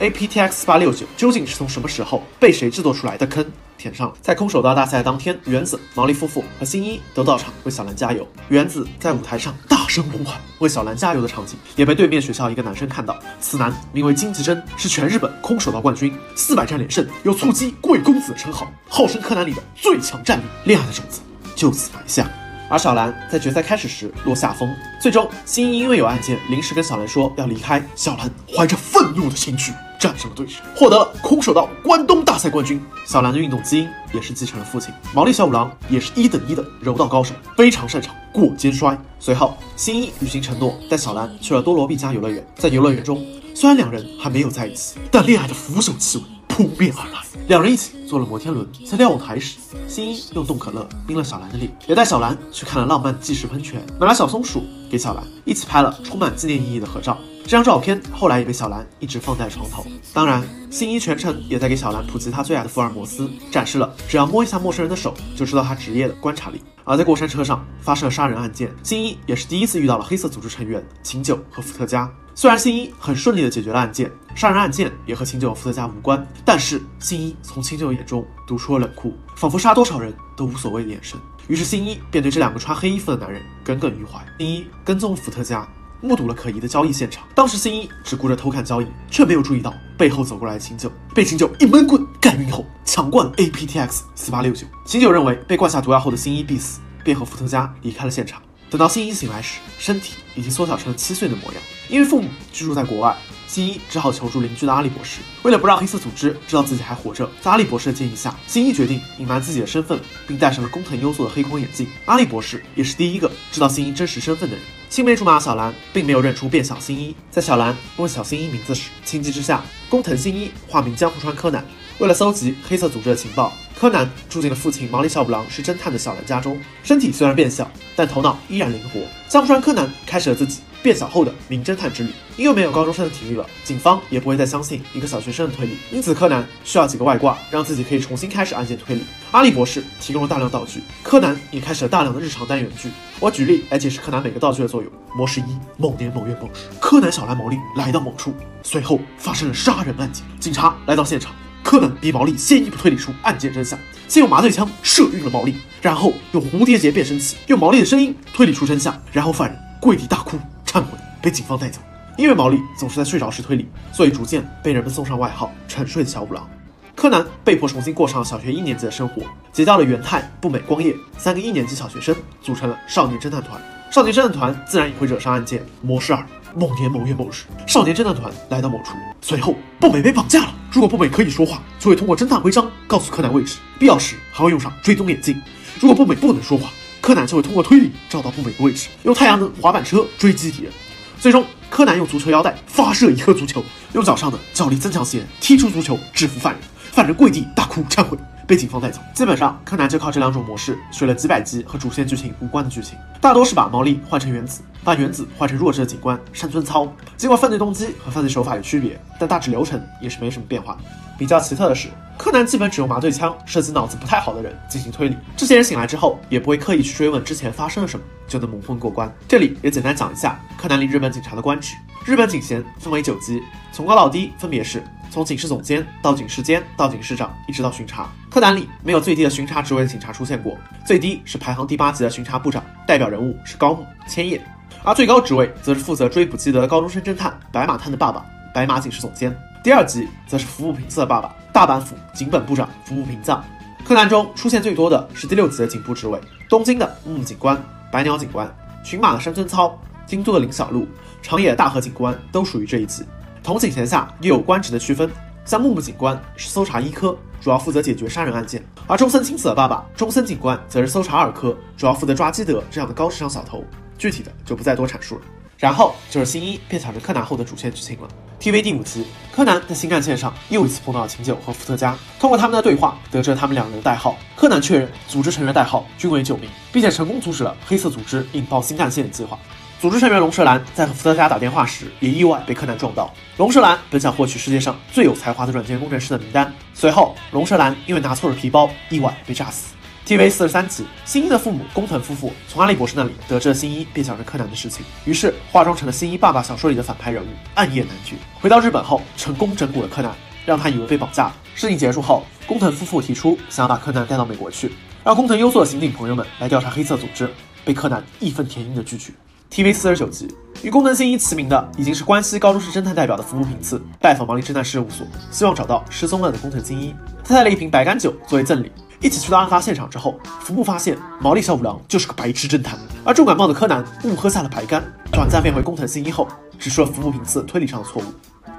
APTX 四八六九究竟是从什么时候被谁制作出来的坑填上了。在空手道大赛当天，原子、毛利夫妇和新一都到场为小兰加油。原子在舞台上大声呼喊为小兰加油的场景，也被对面学校一个男生看到。此男名为金吉真，是全日本空手道冠军，四百战连胜，有蹴击贵公子的称号，号称柯南里的最强战力。恋爱的种子就此埋下。而小兰在决赛开始时落下风，最终新一因为有案件，临时跟小兰说要离开。小兰怀着愤怒的情绪战胜了对手，获得了空手道关东大赛冠军。小兰的运动基因也是继承了父亲毛利小五郎，也是一等一的柔道高手，非常擅长过肩摔。随后，新一履行承诺，带小兰去了多罗毕加游乐园。在游乐园中，虽然两人还没有在一起，但恋爱的腐朽气味扑面而来。两人一起坐了摩天轮，在瞭望台时，新一用冻可乐冰了小兰的脸，也带小兰去看了浪漫计时喷泉，买了小松鼠给小兰，一起拍了充满纪念意义的合照。这张照片后来也被小兰一直放在床头。当然，新一全程也在给小兰普及他最爱的福尔摩斯，展示了只要摸一下陌生人的手就知道他职业的观察力。而在过山车上发生了杀人案件，新一也是第一次遇到了黑色组织成员秦九和伏特加。虽然新一很顺利的解决了案件，杀人案件也和秦九和伏特加无关，但是新一从秦九眼中读出了冷酷，仿佛杀多少人都无所谓的眼神。于是新一便对这两个穿黑衣服的男人耿耿于怀。新一跟踪伏特加，目睹了可疑的交易现场。当时新一只顾着偷看交易，却没有注意到背后走过来的秦九，被秦九一闷棍干晕后，抢灌 APTX 四八六九。秦九认为被灌下毒药后的新一必死，便和伏特加离开了现场。等到新一醒来时，身体已经缩小成了七岁的模样。因为父母居住在国外，新一只好求助邻居的阿笠博士。为了不让黑色组织知道自己还活着，在阿笠博士的建议下，新一决定隐瞒自己的身份，并戴上了工藤优作的黑框眼镜。阿笠博士也是第一个知道新一真实身份的人。青梅竹马小兰并没有认出变小新一。在小兰问小新一名字时，情急之下，工藤新一化名江户川柯南。为了搜集黑色组织的情报，柯南住进了父亲毛利小五郎是侦探的小兰家中。身体虽然变小，但头脑依然灵活。江户川柯南开始了自己变小后的名侦探之旅。因为没有高中生的体力了，警方也不会再相信一个小学生的推理，因此柯南需要几个外挂，让自己可以重新开始案件推理。阿笠博士提供了大量道具，柯南也开始了大量的日常单元剧。我举例来解释柯南每个道具的作用。模式一：某年某月某日，柯南、小兰、毛利来到某处，随后发生了杀人案件。警察来到现场，柯南比毛利先一步推理出案件真相，先用麻醉枪射晕了毛利，然后用蝴蝶结变声器用毛利的声音推理出真相，然后犯人跪地大哭忏悔，被警方带走。因为毛利总是在睡着时推理，所以逐渐被人们送上外号“沉睡的小五郎”。柯南被迫重新过上小学一年级的生活，结交了元太、步美、光叶三个一年级小学生，组成了少年侦探团。少年侦探团自然也会惹上案件。模式二：某年某月某日，少年侦探团来到某处，随后步美被绑架了。如果步美可以说话，就会通过侦探徽章告诉柯南位置，必要时还会用上追踪眼镜。如果步美不能说话，柯南就会通过推理找到步美的位置，用太阳能滑板车追击敌人。最终，柯南用足球腰带发射一颗足球，用脚上的脚力增强鞋踢出足球，制服犯人。犯人跪地大哭忏悔，被警方带走。基本上，柯南就靠这两种模式学了。几百集和主线剧情无关的剧情，大多是把毛利换成原子，把原子换成弱智的警官山村操。尽管犯罪动机和犯罪手法有区别，但大致流程也是没什么变化。比较奇特的是，柯南基本只用麻醉枪射击脑子不太好的人进行推理。这些人醒来之后，也不会刻意去追问之前发生了什么，就能蒙混过关。这里也简单讲一下柯南里日本警察的官职。日本警衔分为九级，从高到低分别是从警视总监到警视监到警视长，一直到巡查。柯南里没有最低的巡查职位的警察出现过，最低是排行第八级的巡查部长，代表人物是高木千叶，而最高职位则是负责追捕基德的高中生侦探白马探的爸爸白马警视总监。第二级则是服部平次的爸爸，大阪府警本部长服部平藏。柯南中出现最多的是第六级的警部职位，东京的木木警官、白鸟警官、群马的山村操、京都的林小路、长野大和警官都属于这一级。同警衔下又有官职的区分，像木木警官是搜查一科，主要负责解决杀人案件；而中森清子的爸爸中森警官则是搜查二科，主要负责抓基德这样的高智商小偷。具体的就不再多阐述了。然后就是新一变小成柯南后的主线剧情了。TV 第五集，柯南在新干线上又一次碰到了秦九和伏特加，通过他们的对话得知了他们两人的代号。柯南确认组织成员代号均为九名，并且成功阻止了黑色组织引爆新干线的计划。组织成员龙舌兰在和伏特加打电话时，也意外被柯南撞到。龙舌兰本想获取世界上最有才华的软件工程师的名单，随后龙舌兰因为拿错了皮包，意外被炸死。TV 四十三集，新一的父母工藤夫妇从阿笠博士那里得知了新一变小成柯南的事情，于是化妆成了新一爸爸小说里的反派人物暗夜男爵。回到日本后，成功整蛊了柯南，让他以为被绑架了。事情结束后，工藤夫妇提出想要把柯南带到美国去，让工藤优作的刑警朋友们来调查黑色组织，被柯南义愤填膺的拒绝。TV 四十九集，与工藤新一齐名的已经是关西高中市侦探代表的服部平次拜访毛利侦探事务所，希望找到失踪了的工藤新一。他带了一瓶白干酒作为赠礼。一起去到案发现场之后，服部发现毛利小五郎就是个白痴侦探，而重感冒的柯南误喝下了白干，短暂变回工藤新一后，指出了服部平次推理上的错误。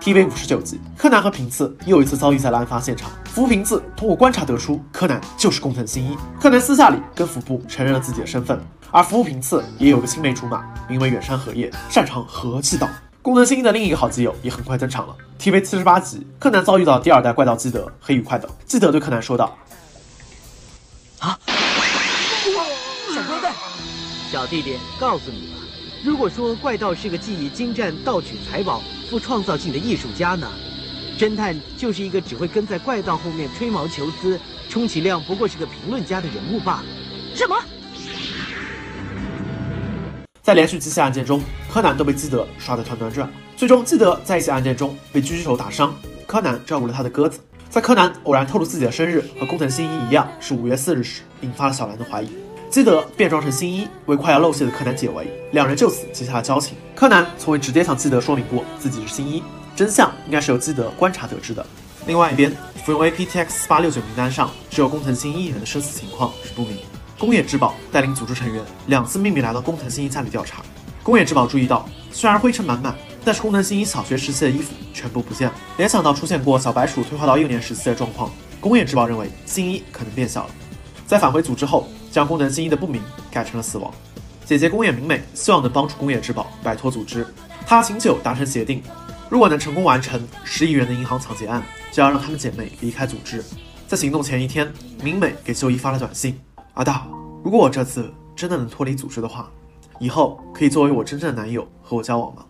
TV 五十九集，柯南和平次又一次遭遇在了案发现场，服部平次通过观察得出柯南就是工藤新一，柯南私下里跟服部承认了自己的身份。而服部平次也有个青梅竹马，名为远山和叶，擅长和气道。工藤新一的另一个好基友也很快登场了。TV 七十八集，柯南遭遇到第二代怪盗基德，黑愉快的。基德对柯南说道：“啊，小哥哥，小弟弟，告诉你吧，如果说怪盗是个技艺精湛、盗取财宝、富创造性的艺术家呢，侦探就是一个只会跟在怪盗后面吹毛求疵，充其量不过是个评论家的人物罢了。”什么？在连续几起案件中，柯南都被基德刷得团团转。最终，基德在一起案件中被狙击手打伤，柯南照顾了他的鸽子。在柯南偶然透露自己的生日和工藤新一一样是五月四日时，引发了小兰的怀疑。基德变装成新一，为快要露馅的柯南解围，两人就此结下了交情。柯南从未直接向基德说明过自己是新一，真相应该是由基德观察得知的。另外一边，服用 APTX 八六九名单上只有工藤新一一人的生死情况是不明。宫野志保带领组织成员两次秘密来到工藤新一家里调查。宫野志保注意到，虽然灰尘满满，但是工藤新一小学时期的衣服全部不见了。联想到出现过小白鼠退化到幼年时期的状况，宫野志保认为新一可能变小了。在返回组织后，将工藤新一的不明改成了死亡。姐姐宫野明美希望能帮助宫野志保摆脱组织，她请九达成协定，如果能成功完成十亿元的银行抢劫案，就要让她们姐妹离开组织。在行动前一天，明美给秀一发了短信。阿大，如果我这次真的能脱离组织的话，以后可以作为我真正的男友和我交往吗？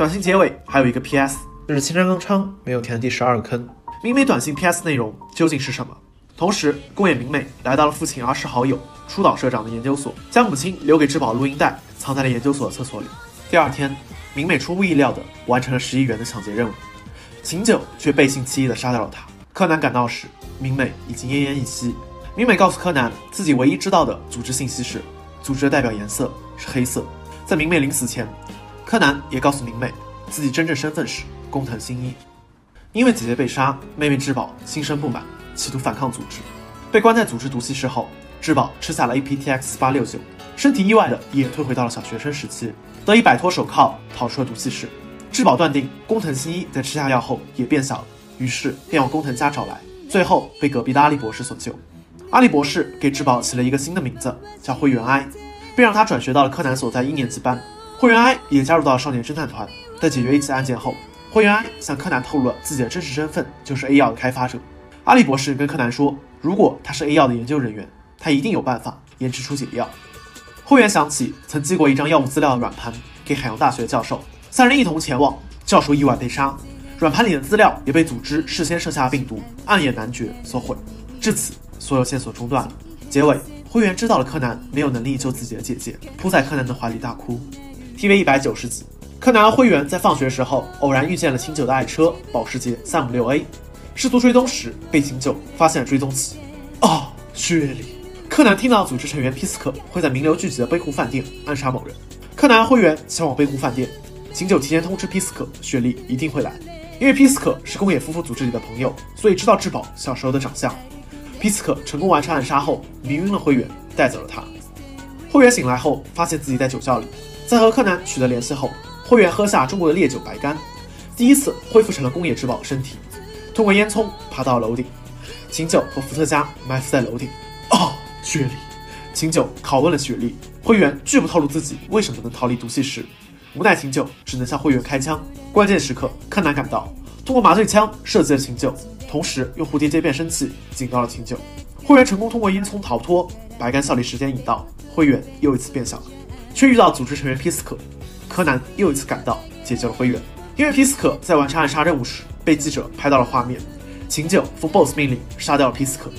短信结尾还有一个 P.S，就是青山刚昌没有填的第十二个坑。明美短信 P.S 内容究竟是什么？同时，宫野明美来到了父亲儿时好友初岛社长的研究所，将母亲留给志保录音带藏在了研究所的厕所里。第二天，明美出乎意料的完成了十亿元的抢劫任务，秦九却背信弃义的杀掉了他。柯南赶到时，明美已经奄奄一息。明美告诉柯南，自己唯一知道的组织信息是，组织的代表颜色是黑色。在明美临死前，柯南也告诉明美，自己真正身份是工藤新一。因为姐姐被杀，妹妹志保心生不满，企图反抗组织。被关在组织毒气室后，志保吃下了 APTX 八六九，身体意外的也退回到了小学生时期，得以摆脱手铐，逃出了毒气室。志保断定工藤新一在吃下药后也变小了，于是便往工藤家找来，最后被隔壁的阿笠博士所救。阿笠博士给志保起了一个新的名字，叫灰原哀，并让他转学到了柯南所在一年级班。灰原哀也加入到少年侦探团。在解决一起案件后，灰原哀向柯南透露了自己的真实身份，就是 A 药的开发者。阿笠博士跟柯南说，如果他是 A 药的研究人员，他一定有办法研制出解药。灰原想起曾寄过一张药物资料的软盘给海洋大学教授，三人一同前往，教授意外被杀，软盘里的资料也被组织事先设下的病毒暗夜男爵所毁。至此。所有线索中断了。结尾，灰原知道了柯南没有能力救自己的姐姐，扑在柯南的怀里大哭。TV 一百九十集，柯南和灰原在放学时候偶然遇见了琴酒的爱车保时捷三五六 A，试图追踪时被琴酒发现了追踪器。哦，血里！柯南听到组织成员皮斯克会在名流聚集的杯湖饭店暗杀某人，柯南和灰原前往杯湖饭店。琴酒提前通知皮斯克，雪莉一定会来，因为皮斯克是宫野夫妇组织里的朋友，所以知道质保小时候的长相。皮斯克成功完成暗杀后，迷晕了灰原，带走了他。灰原醒来后，发现自己在酒窖里。在和柯南取得联系后，会员喝下中国的烈酒白干，第一次恢复成了工业之宝身体。通过烟囱爬到楼顶，琴酒和伏特加埋伏在楼顶。哦，雪莉！琴酒拷问了雪莉，会员拒不透露自己为什么能逃离毒气室。无奈琴酒只能向会员开枪。关键时刻，柯南赶到，通过麻醉枪射击了琴酒。同时用蝴蝶结变声器警告了琴酒。会员成功通过烟囱逃脱，白干效力时间已到，会员又一次变小了，却遇到组织成员皮斯克，柯南又一次赶到，解救了灰原。因为皮斯克在完成暗杀任务时被记者拍到了画面，秦九奉 BOSS 命令杀掉了皮斯克。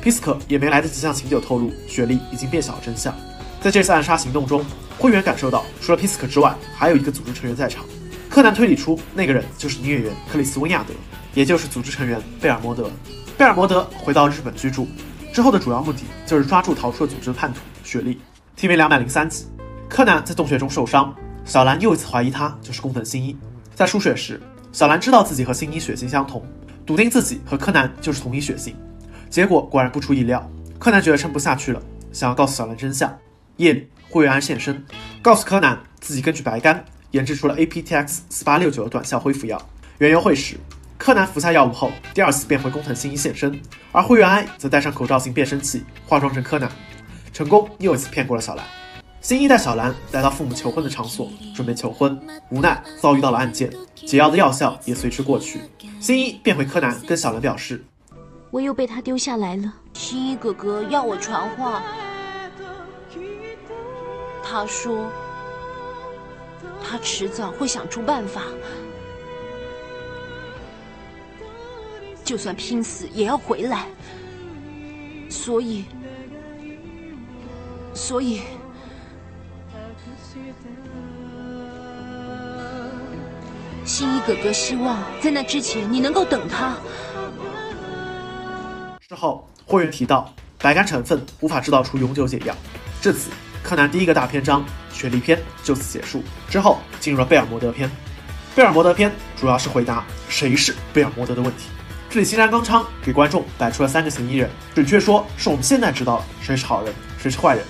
皮斯克也没来得及向琴酒透露雪莉已经变小的真相。在这次暗杀行动中，灰原感受到除了皮斯克之外，还有一个组织成员在场。柯南推理出那个人就是女演员克里斯温亚德，也就是组织成员贝尔摩德。贝尔摩德回到日本居住之后的主要目的就是抓住逃出组织的叛徒雪莉。TV 两百零三集，柯南在洞穴中受伤，小兰又一次怀疑他就是工藤新一。在输血时，小兰知道自己和新一血型相同，笃定自己和柯南就是同一血型。结果果然不出意料，柯南觉得撑不下去了，想要告诉小兰真相。夜里，灰原哀现身，告诉柯南自己根据白干研制出了 APTX 四八六九的短效恢复药。园游会时，柯南服下药物后，第二次变回工藤新一现身，而灰原哀则戴上口罩型变声器，化妆成柯南，成功又一次骗过了小兰。新一带小兰来到父母求婚的场所，准备求婚，无奈遭遇到了案件，解药的药效也随之过去。新一变回柯南，跟小兰表示：“我又被他丢下来了。”新一哥哥要我传话，他说他迟早会想出办法，就算拼死也要回来。所以，所以。新一哥哥希望在那之前你能够等他。之后，霍元提到白干成分无法制造出永久解药。至此，柯南第一个大篇章《雪莉篇》就此结束。之后进入了贝尔摩德篇。贝尔摩德篇主要是回答谁是贝尔摩德的问题。这里新山刚昌给观众摆出了三个嫌疑人，准确说是我们现在知道了谁是好人，谁是坏人。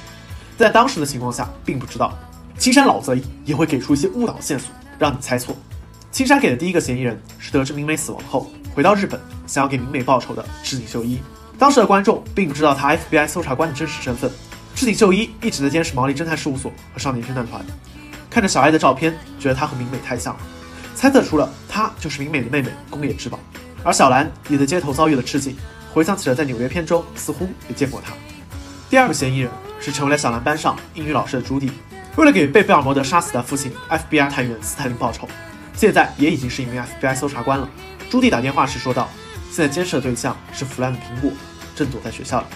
在当时的情况下，并不知道。青山老贼也会给出一些误导线索，让你猜错。青山给的第一个嫌疑人是得知明美死亡后回到日本，想要给明美报仇的赤井秀一。当时的观众并不知道他 FBI 搜查官的真实身份。赤井秀一一直在监视毛利侦探事务所和少年侦探团，看着小爱的照片，觉得她和明美太像了，猜测出了她就是明美的妹妹宫野志保。而小兰也在街头遭遇了赤井，回想起了在纽约片中似乎也见过他。第二个嫌疑人是成为了小兰班上英语老师的朱迪，为了给被贝尔摩德杀死的父亲 FBI 探员斯泰林报仇。现在也已经是一名 FBI 搜查官了。朱棣打电话时说道：“现在监视的对象是腐烂的苹果，正躲在学校里。”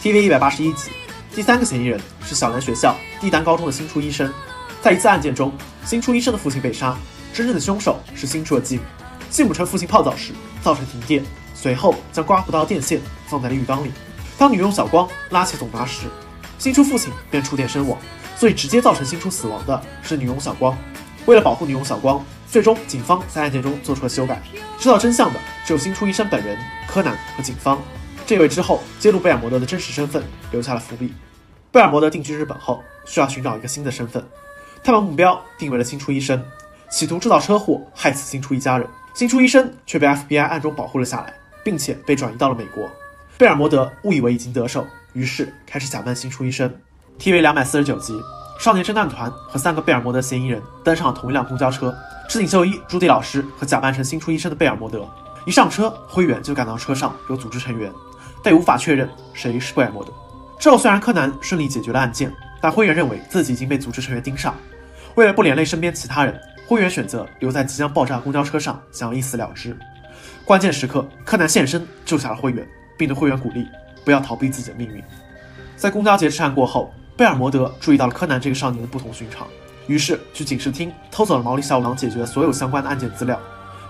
TV 一百八十一集，第三个嫌疑人是小南学校帝丹高中的新出医生。在一次案件中，新出医生的父亲被杀，真正的凶手是新出的继母。继母趁父亲泡澡时造成停电，随后将刮不到电线放在了浴缸里。当女佣小光拉起总闸时，新出父亲便触电身亡。所以直接造成新出死亡的是女佣小光。为了保护女佣小光。最终，警方在案件中做出了修改。知道真相的只有新出医生本人、柯南和警方。这位之后揭露贝尔摩德的真实身份留下了伏笔。贝尔摩德定居日本后，需要寻找一个新的身份，他把目标定为了新出医生，企图制造车祸害死新出一家人。新出医生却被 FBI 暗中保护了下来，并且被转移到了美国。贝尔摩德误以为已经得手，于是开始假扮新出医生。TV 两百四十九集，少年侦探团和三个贝尔摩德嫌疑人登上了同一辆公交车。赤井秀一、朱迪老师和假扮成新出医生的贝尔摩德一上车，灰原就感到车上有组织成员，但无法确认谁是贝尔摩德。之后虽然柯南顺利解决了案件，但灰原认为自己已经被组织成员盯上。为了不连累身边其他人，灰原选择留在即将爆炸公交车上，想要一死了之。关键时刻，柯南现身救下了灰原，并对灰原鼓励不要逃避自己的命运。在公交劫持案过后，贝尔摩德注意到了柯南这个少年的不同寻常。于是去警视厅偷走了毛利小五郎解决所有相关的案件资料，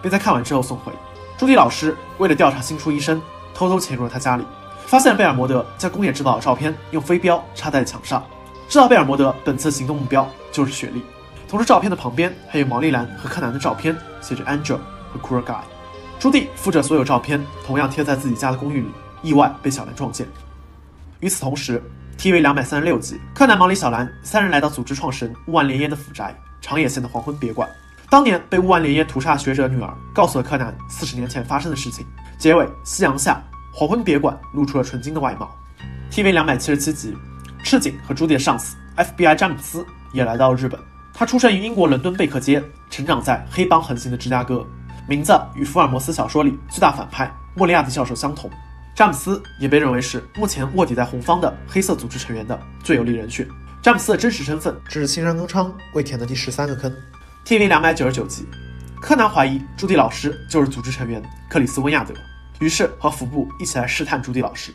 并在看完之后送回。朱迪老师为了调查新出医生，偷偷潜入了他家里，发现贝尔摩德将宫野志保的照片用飞镖插在墙上，知道贝尔摩德本次行动目标就是雪莉。同时，照片的旁边还有毛利兰和柯南的照片，写着 Angel 和 Cool Guy。朱棣附着所有照片，同样贴在自己家的公寓里，意外被小兰撞见。与此同时。TV 两百三十六集，柯南、毛利、小兰三人来到组织创始人雾万莲烟的府宅长野县的黄昏别馆。当年被雾万莲烟屠杀学者的女儿告诉了柯南四十年前发生的事情。结尾，夕阳下，黄昏别馆露出了纯金的外貌。TV 两百七十七集，赤井和朱迪的上司 FBI 詹姆斯也来到了日本。他出生于英国伦敦贝克街，成长在黑帮横行的芝加哥，名字与福尔摩斯小说里最大反派莫利亚蒂教授相同。詹姆斯也被认为是目前卧底在红方的黑色组织成员的最有力人选。詹姆斯的真实身份，这是青山刚昌未填的第十三个坑。TV 两百九十九集，柯南怀疑朱迪老师就是组织成员克里斯温亚德，于是和服部一起来试探朱迪老师。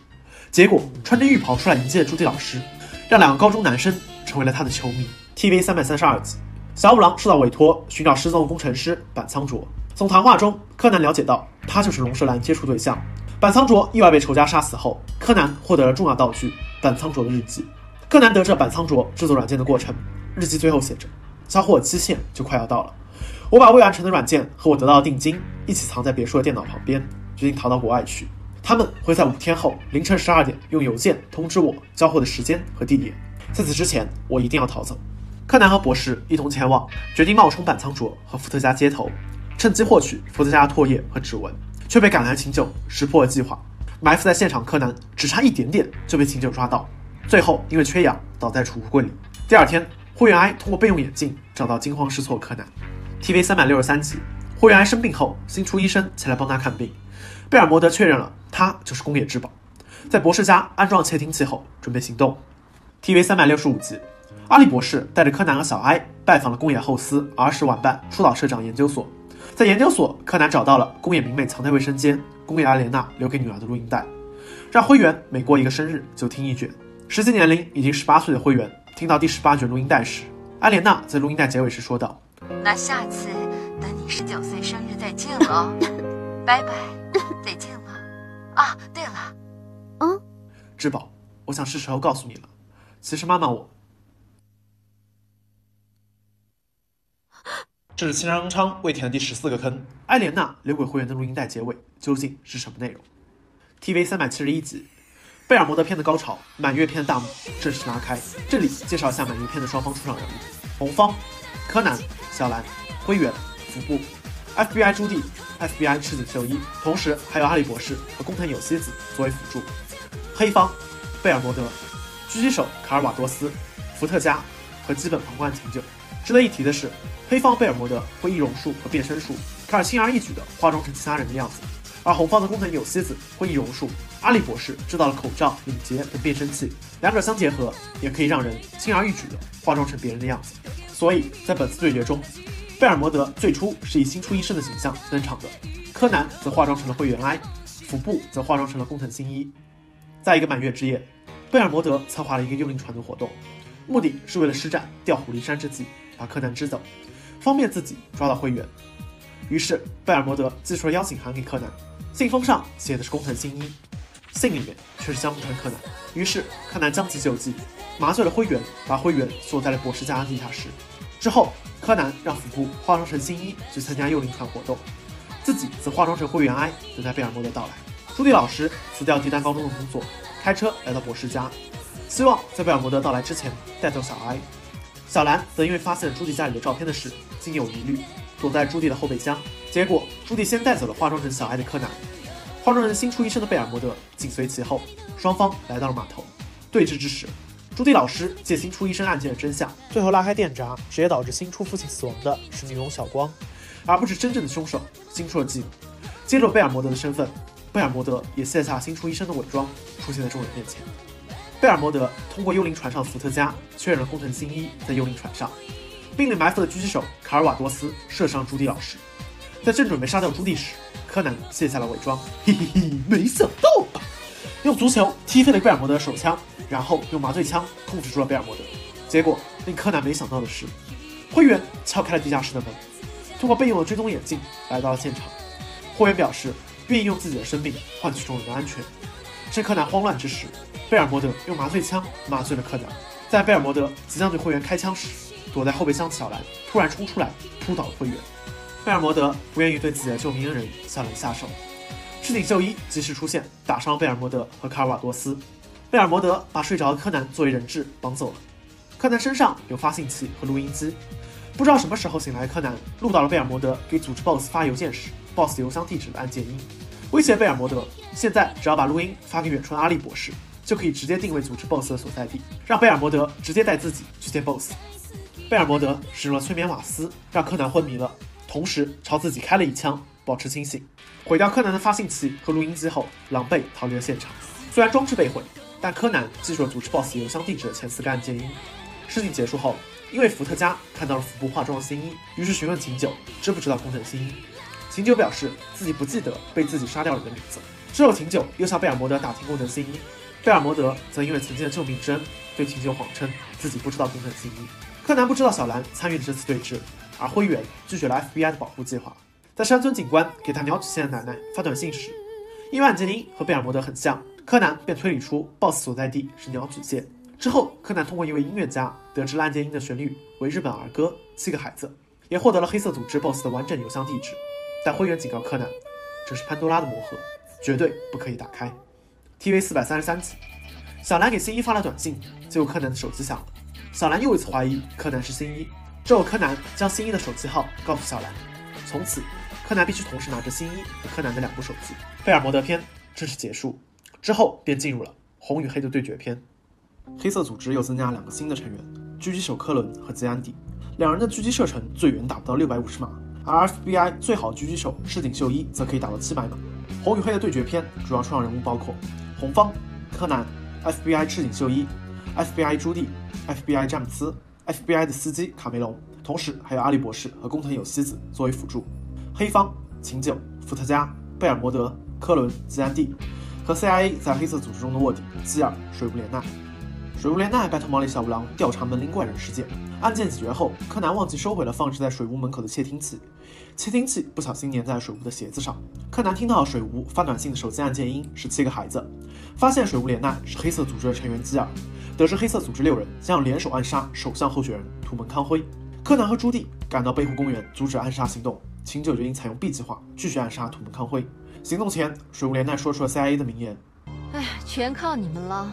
结果穿着浴袍出来迎接的朱迪老师，让两个高中男生成为了他的球迷。TV 三百三十二集，小五郎受到委托寻找失踪的工程师板仓卓。从谈话中，柯南了解到他就是龙舌兰接触对象。板仓卓意外被仇家杀死后，柯南获得了重要道具板仓卓的日记。柯南得知板仓卓制作软件的过程，日记最后写着：“交货，期限就快要到了，我把未完成的软件和我得到的定金一起藏在别墅的电脑旁边，决定逃到国外去。他们会在五天后凌晨十二点用邮件通知我交货的时间和地点，在此之前我一定要逃走。”柯南和博士一同前往，决定冒充板仓卓和伏特加接头，趁机获取伏特加的唾液和指纹，却被赶来琴酒识破了计划。埋伏在现场，柯南只差一点点就被琴酒抓到。最后，因为缺氧倒在储物柜里。第二天，灰原哀通过备用眼镜找到惊慌失措柯南。TV 三百六十三集，灰原哀生病后，新出医生前来帮他看病。贝尔摩德确认了他就是宫野志保，在博士家安装窃听器后，准备行动。TV 三百六十五集，阿笠博士带着柯南和小哀拜访了宫野后司儿时玩伴初岛社长研究所。在研究所，柯南找到了宫野明美藏在卫生间宫野阿莲娜留给女儿的录音带，让灰原每过一个生日就听一卷。实际年龄已经十八岁的灰原听到第十八卷录音带时，阿莲娜在录音带结尾时说道：“那下次等你十九岁生日再见了，拜拜，再见了。啊，对了，嗯，志宝，我想是时候告诉你了，其实妈妈我……这是青山刚昌未填的第十四个坑，阿莲娜留给灰原的录音带结尾究竟是什么内容？TV 三百七十一集。贝尔摩德篇的高潮，满月篇的大幕正式拉开。这里介绍一下满月篇的双方出场人物：红方、柯南、小兰、灰原、服部、FBI 朱棣、FBI 赤井秀一，同时还有阿笠博士和工藤有希子作为辅助。黑方、贝尔摩德、狙击手卡尔瓦多斯、伏特加和基本旁观秦九。值得一提的是，黑方贝尔摩德会易容术和变身术，可以轻而易举地化妆成其他人的样子；而红方的工藤有希子会易容术。阿笠博士制造了口罩、领结等变身器，两者相结合，也可以让人轻而易举地化妆成别人的样子。所以在本次对决中，贝尔摩德最初是以新出医生的形象登场的，柯南则化妆成了灰原哀，服部则化妆成了工藤新一。在一个满月之夜，贝尔摩德策划了一个幽灵船的活动，目的是为了施展调虎离山之计，把柯南支走，方便自己抓到灰原。于是贝尔摩德寄出了邀请函给柯南，信封上写的是工藤新一。信里面却是江户川柯南，于是柯南将计就计，麻醉了灰原，把灰原锁在了博士家的地下室。之后，柯南让服部化妆成新一去参加幽灵船活动，自己则化妆成灰原哀等待贝尔摩德到来。朱迪老师辞掉帝丹高中的工作，开车来到博士家，希望在贝尔摩德到来之前带走小哀。小兰则因为发现了朱迪家里的照片的事，心有疑虑，躲在朱迪的后备箱。结果，朱迪先带走了化妆成小爱的柯南。化妆成新出医生的贝尔摩德紧随其后，双方来到了码头。对峙之时，朱迪老师借新出医生案件的真相，最后拉开电闸，直接导致新出父亲死亡的是女佣小光，而不是真正的凶手新出的继母。揭露贝尔摩德的身份，贝尔摩德也卸下新出医生的伪装，出现在众人面前。贝尔摩德通过幽灵船上伏特加确认了工藤新一在幽灵船上，并令埋伏的狙击手卡尔瓦多斯射伤朱迪老师。在正准备杀掉朱迪时，柯南卸下了伪装，嘿嘿嘿，没想到吧？用足球踢飞了贝尔摩德的手枪，然后用麻醉枪控制住了贝尔摩德。结果令柯南没想到的是，灰原敲开了地下室的门，通过备用的追踪眼镜来到了现场。灰原表示愿意用自己的生命换取众人的安全。趁柯南慌乱之时，贝尔摩德用麻醉枪麻醉了柯南。在贝尔摩德即将对会员开枪时，躲在后备箱的小兰突然冲出来扑倒了会员。贝尔摩德不愿意对自己的救命恩人小兰下手，赤井秀一及时出现，打伤了贝尔摩德和卡尔瓦多斯。贝尔摩德把睡着的柯南作为人质绑走了。柯南身上有发信器和录音机，不知道什么时候醒来的柯南录到了贝尔摩德给组织 BOSS 发邮件时 BOSS 邮箱地址的按键音，威胁贝尔摩德现在只要把录音发给远川阿笠博士，就可以直接定位组织 BOSS 的所在地，让贝尔摩德直接带自己去见 BOSS。贝尔摩德使用了催眠瓦斯，让柯南昏迷了。同时朝自己开了一枪，保持清醒，毁掉柯南的发信器和录音机后，狼狈逃离了现场。虽然装置被毁，但柯南记住了组织 BOSS 邮箱地址的前四个按键音。事情结束后，因为伏特加看到了腹部化妆的新一，于是询问琴酒知不知道工藤新一。琴酒表示自己不记得被自己杀掉人的名字。之后，琴酒又向贝尔摩德打听工藤新一，贝尔摩德则因为曾经的救命之恩，对秦九谎称自己不知道工藤新一。柯南不知道小兰参与了这次对峙，而灰原拒绝了 FBI 的保护计划。在山村警官给他鸟取县的奶奶发短信时，因为案件因和贝尔摩德很像，柯南便推理出 BOSS 所在地是鸟取县。之后，柯南通过一位音乐家得知了案件音的旋律为日本儿歌《七个孩子》，也获得了黑色组织 BOSS 的完整邮箱地址。但灰原警告柯南，这是潘多拉的魔盒，绝对不可以打开。TV 四百三十三集，小兰给新一发了短信，结果柯南的手机响了。小兰又一次怀疑柯南是新一，之后柯南将新一的手机号告诉小兰，从此柯南必须同时拿着新一和柯南的两部手机。贝尔摩德篇正式结束，之后便进入了红与黑的对决篇。黑色组织又增加了两个新的成员，狙击手科伦和吉安迪，两人的狙击射程最远达不到六百五十码，而 FBI 最好狙击手市井秀一则可以达到七百码。红与黑的对决篇主要出场人物包括红方柯南、FBI 赤井秀一、FBI 朱棣、FBI 詹姆斯、FBI 的司机卡梅隆，同时还有阿笠博士和工藤有希子作为辅助。黑方秦九、伏特加、贝尔摩德、科伦、吉安蒂和 CIA 在黑色组织中的卧底基尔、水无莲奈。水无莲奈拜托毛利小五郎调查门铃怪人事件，案件解决后，柯南忘记收回了放置在水屋门口的窃听器，窃听器不小心粘在水屋的鞋子上。柯南听到水屋发短信的手机按键音是七个孩子，发现水无莲奈是黑色组织的成员基尔，得知黑色组织六人将要联手暗杀首相候选人土门康辉。柯南和朱棣赶到北湖公园阻止暗杀行动，秦九决定采用 B 计划继续暗杀土门康辉。行动前，水无莲奈说出了 CIA 的名言：“哎，全靠你们了。”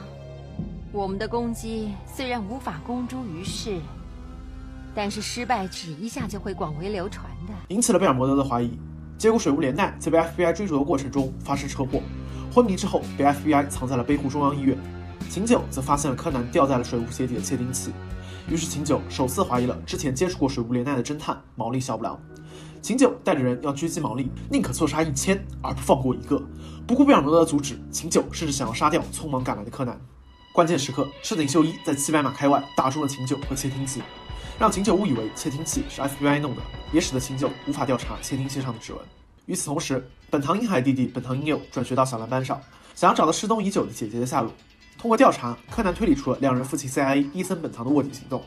我们的攻击虽然无法公诸于世，但是失败只一下就会广为流传的，引起了贝尔摩德的怀疑。结果水无莲奈在被 FBI 追逐的过程中发生车祸，昏迷之后被 FBI 藏在了北湖中央医院。秦九则发现了柯南掉在了水屋鞋底的窃听器，于是秦九首次怀疑了之前接触过水无莲奈的侦探毛利小五郎。秦九带着人要狙击毛利，宁可错杀一千而不放过一个。不顾贝尔摩德的阻止，秦九甚至想要杀掉匆忙赶来的柯南。关键时刻，赤井秀一在七百码开外打中了秦九和窃听器，让秦九误以为窃听器是 FBI 弄的，也使得秦九无法调查窃听器上的指纹。与此同时，本堂英海弟弟本堂英佑转学到小兰班上，想要找到失踪已久的姐姐的下落。通过调查，柯南推理出了两人父亲 CIA 伊森本堂的卧底行动，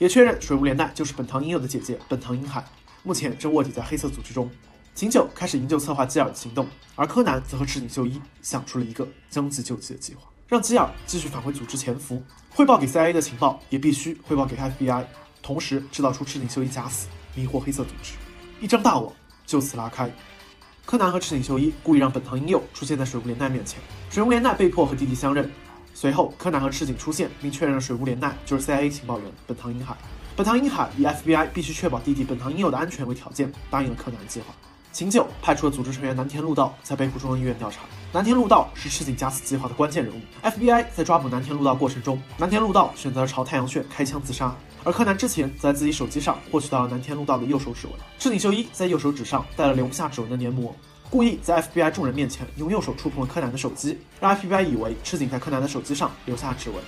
也确认水无莲奈就是本堂英佑的姐姐本堂英海，目前正卧底在黑色组织中。秦九开始营救策划基尔的行动，而柯南则和赤井秀一想出了一个将计就计的计划。让基尔继续返回组织潜伏，汇报给 CIA 的情报也必须汇报给 FBI，同时制造出赤井秀一假死，迷惑黑色组织。一张大网就此拉开。柯南和赤井秀一故意让本堂英佑出现在水无莲奈面前，水无莲奈被迫和弟弟相认。随后，柯南和赤井出现，并确认了水无莲奈就是 CIA 情报员本堂英海。本堂英海以 FBI 必须确保弟弟本堂英佑的安全为条件，答应了柯南的计划。秦九派出了组织成员南田陆道在北湖中央医院调查。南田陆道是赤井假死计划的关键人物。FBI 在抓捕南田陆道过程中，南田陆道选择了朝太阳穴开枪自杀。而柯南之前在自己手机上获取到了南田陆道的右手指纹。赤井秀一在右手指上带了留不下指纹的黏膜，故意在 FBI 众人面前用右手触碰了柯南的手机，让 FBI 以为赤井在柯南的手机上留下指纹。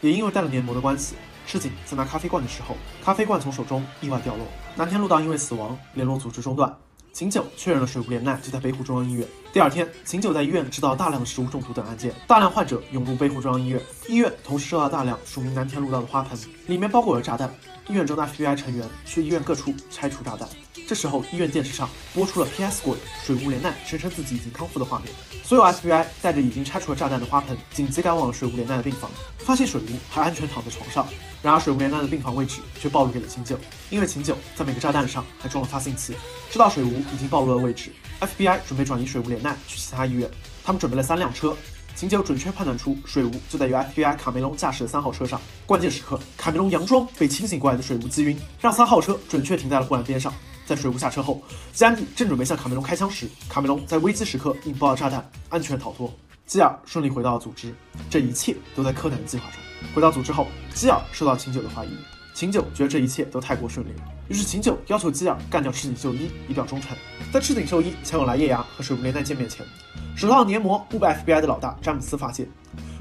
也因为带了黏膜的关系，赤井在拿咖啡罐的时候，咖啡罐从手中意外掉落。南田陆道因为死亡，联络组织中断。秦九确认了水无怜奈就在北湖中央医院。第二天，秦九在医院知道大量的食物中毒等案件，大量患者涌入北湖中央医院。医院同时收到大量署名南田路道的花盆，里面包裹着炸弹。医院中的 FBI 成员去医院各处拆除炸弹。这时候，医院电视上播出了 PS 过的水无莲奈声称自己已经康复的画面。所有 FBI 带着已经拆除了炸弹的花盆，紧急赶往了水无莲奈的病房，发现水无还安全躺在床上。然而，水无莲奈的病房位置却暴露给了秦九，因为秦九在每个炸弹上还装了发信器。知道水无已经暴露了位置，FBI 准备转移水无莲奈去其他医院。他们准备了三辆车。秦九准确判断出水无就在由 FBI 卡梅隆驾驶的三号车上。关键时刻，卡梅隆佯装被清醒过来的水无击晕，让三号车准确停在了护栏边上。在水无下车后，基安迪正准备向卡梅隆开枪时，卡梅隆在危机时刻引爆了炸弹，安全逃脱。基尔顺利回到了组织，这一切都在柯南的计划中。回到组织后，基尔受到秦九的怀疑，秦九觉得这一切都太过顺利了，于是秦九要求基尔干掉赤井秀一以表忠诚。在赤井秀一前往来叶牙和水无莲奈见面前，手上的黏膜误被 FBI 的老大詹姆斯发现。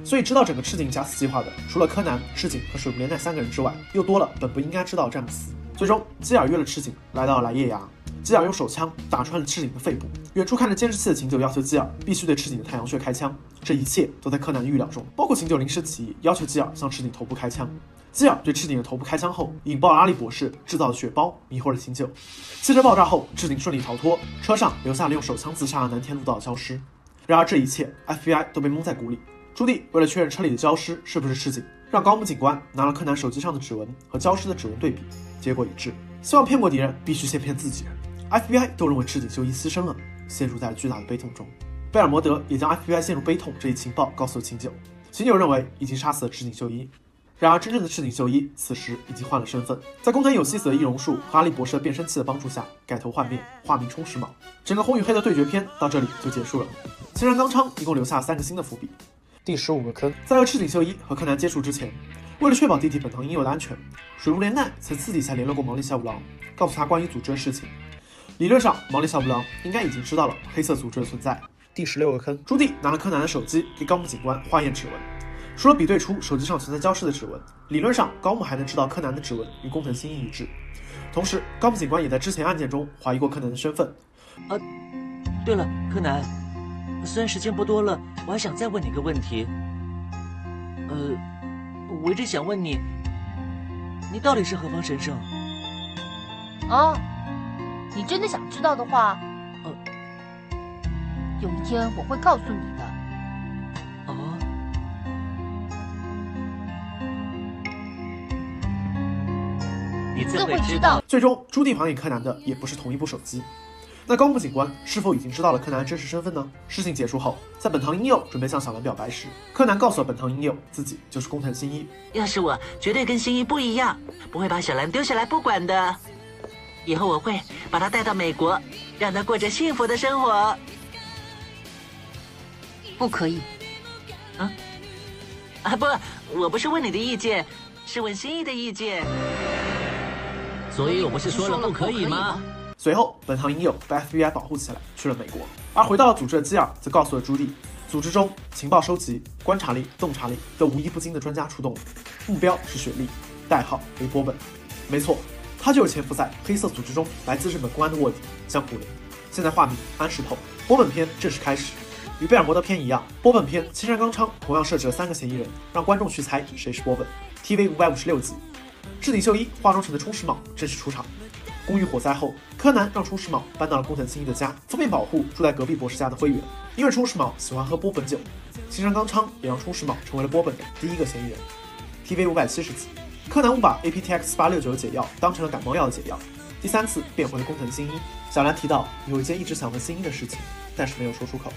所以知道整个赤井假死计划的，除了柯南、赤井和水木连奈三个人之外，又多了本不应该知道詹姆斯。最终，基尔约了赤井，来到了来叶崖。基尔用手枪打穿了赤井的肺部。远处看着监视器的秦九要求基尔必须对赤井的太阳穴开枪。这一切都在柯南的预料中，包括秦九临时起意要求基尔向赤井头部开枪。基尔对赤井的头部开枪后，引爆了阿笠博士制造的血包，迷惑了秦九。汽车爆炸后，赤井顺利逃脱，车上留下了用手枪自杀的南田路道消失。然而这一切，FBI 都被蒙在鼓里。朱棣为了确认车里的焦尸是不是赤井，让高木警官拿了柯南手机上的指纹和焦尸的指纹对比，结果一致。希望骗过敌人，必须先骗自己人。FBI 都认为赤井秀一牺牲了，陷入在了巨大的悲痛中。贝尔摩德也将 FBI 陷入悲痛这一情报告诉了秦九，秦九认为已经杀死了赤井秀一。然而，真正的赤井秀一此时已经换了身份，在工藤有希死的易容术和阿笠博士的变身器的帮助下，改头换面，化名充实卯。整个红与黑的对决篇到这里就结束了。青山刚昌一共留下三个新的伏笔。第十五个坑，在和赤井秀一和柯南接触之前，为了确保弟弟本堂应有的安全，水木莲奈曾私底下联络过毛利小五郎，告诉他关于组织的事情。理论上，毛利小五郎应该已经知道了黑色组织的存在。第十六个坑，朱棣拿了柯南的手机给高木警官化验指纹。除了比对出手机上存在焦尸的指纹，理论上高木还能知道柯南的指纹与工藤新一一致。同时，高木警官也在之前案件中怀疑过柯南的身份。啊，对了，柯南，虽然时间不多了，我还想再问你个问题。呃，我一直想问你，你到底是何方神圣？啊，你真的想知道的话，呃，有一天我会告诉你的。自会知道。最终，朱棣还给柯南的也不是同一部手机。那高木警官是否已经知道了柯南的真实身份呢？事情结束后，在本堂英佑准备向小兰表白时，柯南告诉了本堂英佑自己就是工藤新一。要是我，绝对跟新一不一样，不会把小兰丢下来不管的。以后我会把她带到美国，让她过着幸福的生活。不可以。啊？啊不，我不是问你的意见，是问新一的意见。所以我不是说了不可以吗？随后，本堂英友被 FBI 保护起来，去了美国。而回到了组织的基尔则告诉了朱莉，组织中情报收集、观察力、洞察力都无一不精的专家出动了，目标是雪莉，代号为波本。没错，他就是潜伏在黑色组织中来自日本公安的卧底江湖林，现在化名安石透。波本篇正式开始，与贝尔摩德篇一样，波本篇青山刚昌同样设置了三个嫌疑人，让观众去猜谁是波本。TV 五百五十六集。赤井秀一化妆成的充实卯正式出场。公寓火灾后，柯南让充实卯搬到了工藤新一的家，方便保护住在隔壁博士家的灰原。因为充实卯喜欢喝波本酒，青山刚昌也让充实卯成为了波本的第一个嫌疑人。TV 五百七十集，柯南误把 APTX 八六九的解药当成了感冒药的解药，第三次变回了工藤新一。小兰提到有一件一直想问新一的事情，但是没有说出口。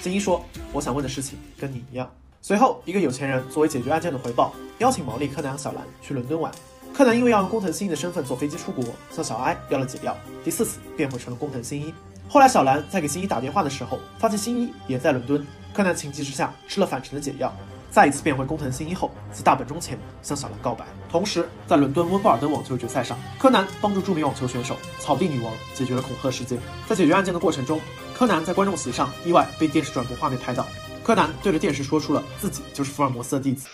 新一说：“我想问的事情跟你一样。”随后，一个有钱人作为解决案件的回报，邀请毛利、柯南和小兰去伦敦玩。柯南因为要用工藤新一的身份坐飞机出国，向小哀要了解药，第四次变回成了工藤新一。后来小兰在给新一打电话的时候，发现新一也在伦敦。柯南情急之下吃了反程的解药，再一次变回工藤新一后，在大本钟前向小兰告白。同时，在伦敦温布尔登网球决赛上，柯南帮助著名网球选手草地女王解决了恐吓事件。在解决案件的过程中，柯南在观众席上意外被电视转播画面拍到，柯南对着电视说出了自己就是福尔摩斯的弟子。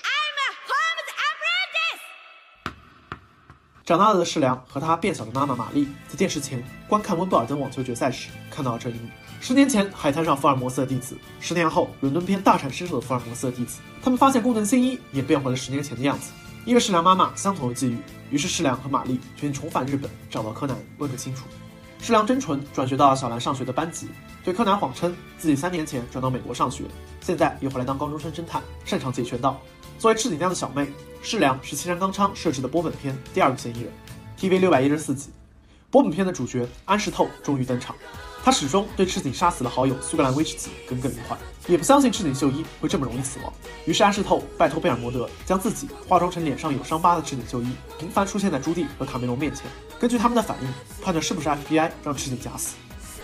长大了的世良和他变小的妈妈玛丽在电视前观看温布尔登网球决赛时，看到了这一幕。十年前海滩上福尔摩斯的弟子，十年后伦敦篇大展身手的福尔摩斯的弟子，他们发现工藤新一也变回了十年前的样子。因为世良妈妈相同的际遇，于是世良和玛丽决定重返日本，找到柯南问个清楚。世良真纯转学到了小兰上学的班级，对柯南谎称自己三年前转到美国上学，现在又回来当高中生侦探，擅长解拳道。作为赤井亮的小妹，世良是青山刚昌设置的波本篇第二个嫌疑人。TV 六百一十四集，波本篇的主角安室透终于登场。他始终对赤井杀死了好友苏格兰威士忌耿耿于怀，也不相信赤井秀一会这么容易死亡。于是安室透拜托贝尔摩德将自己化妆成脸上有伤疤的赤井秀一，频繁出现在朱棣和卡梅隆面前。根据他们的反应，判断是不是 FBI 让赤井假死。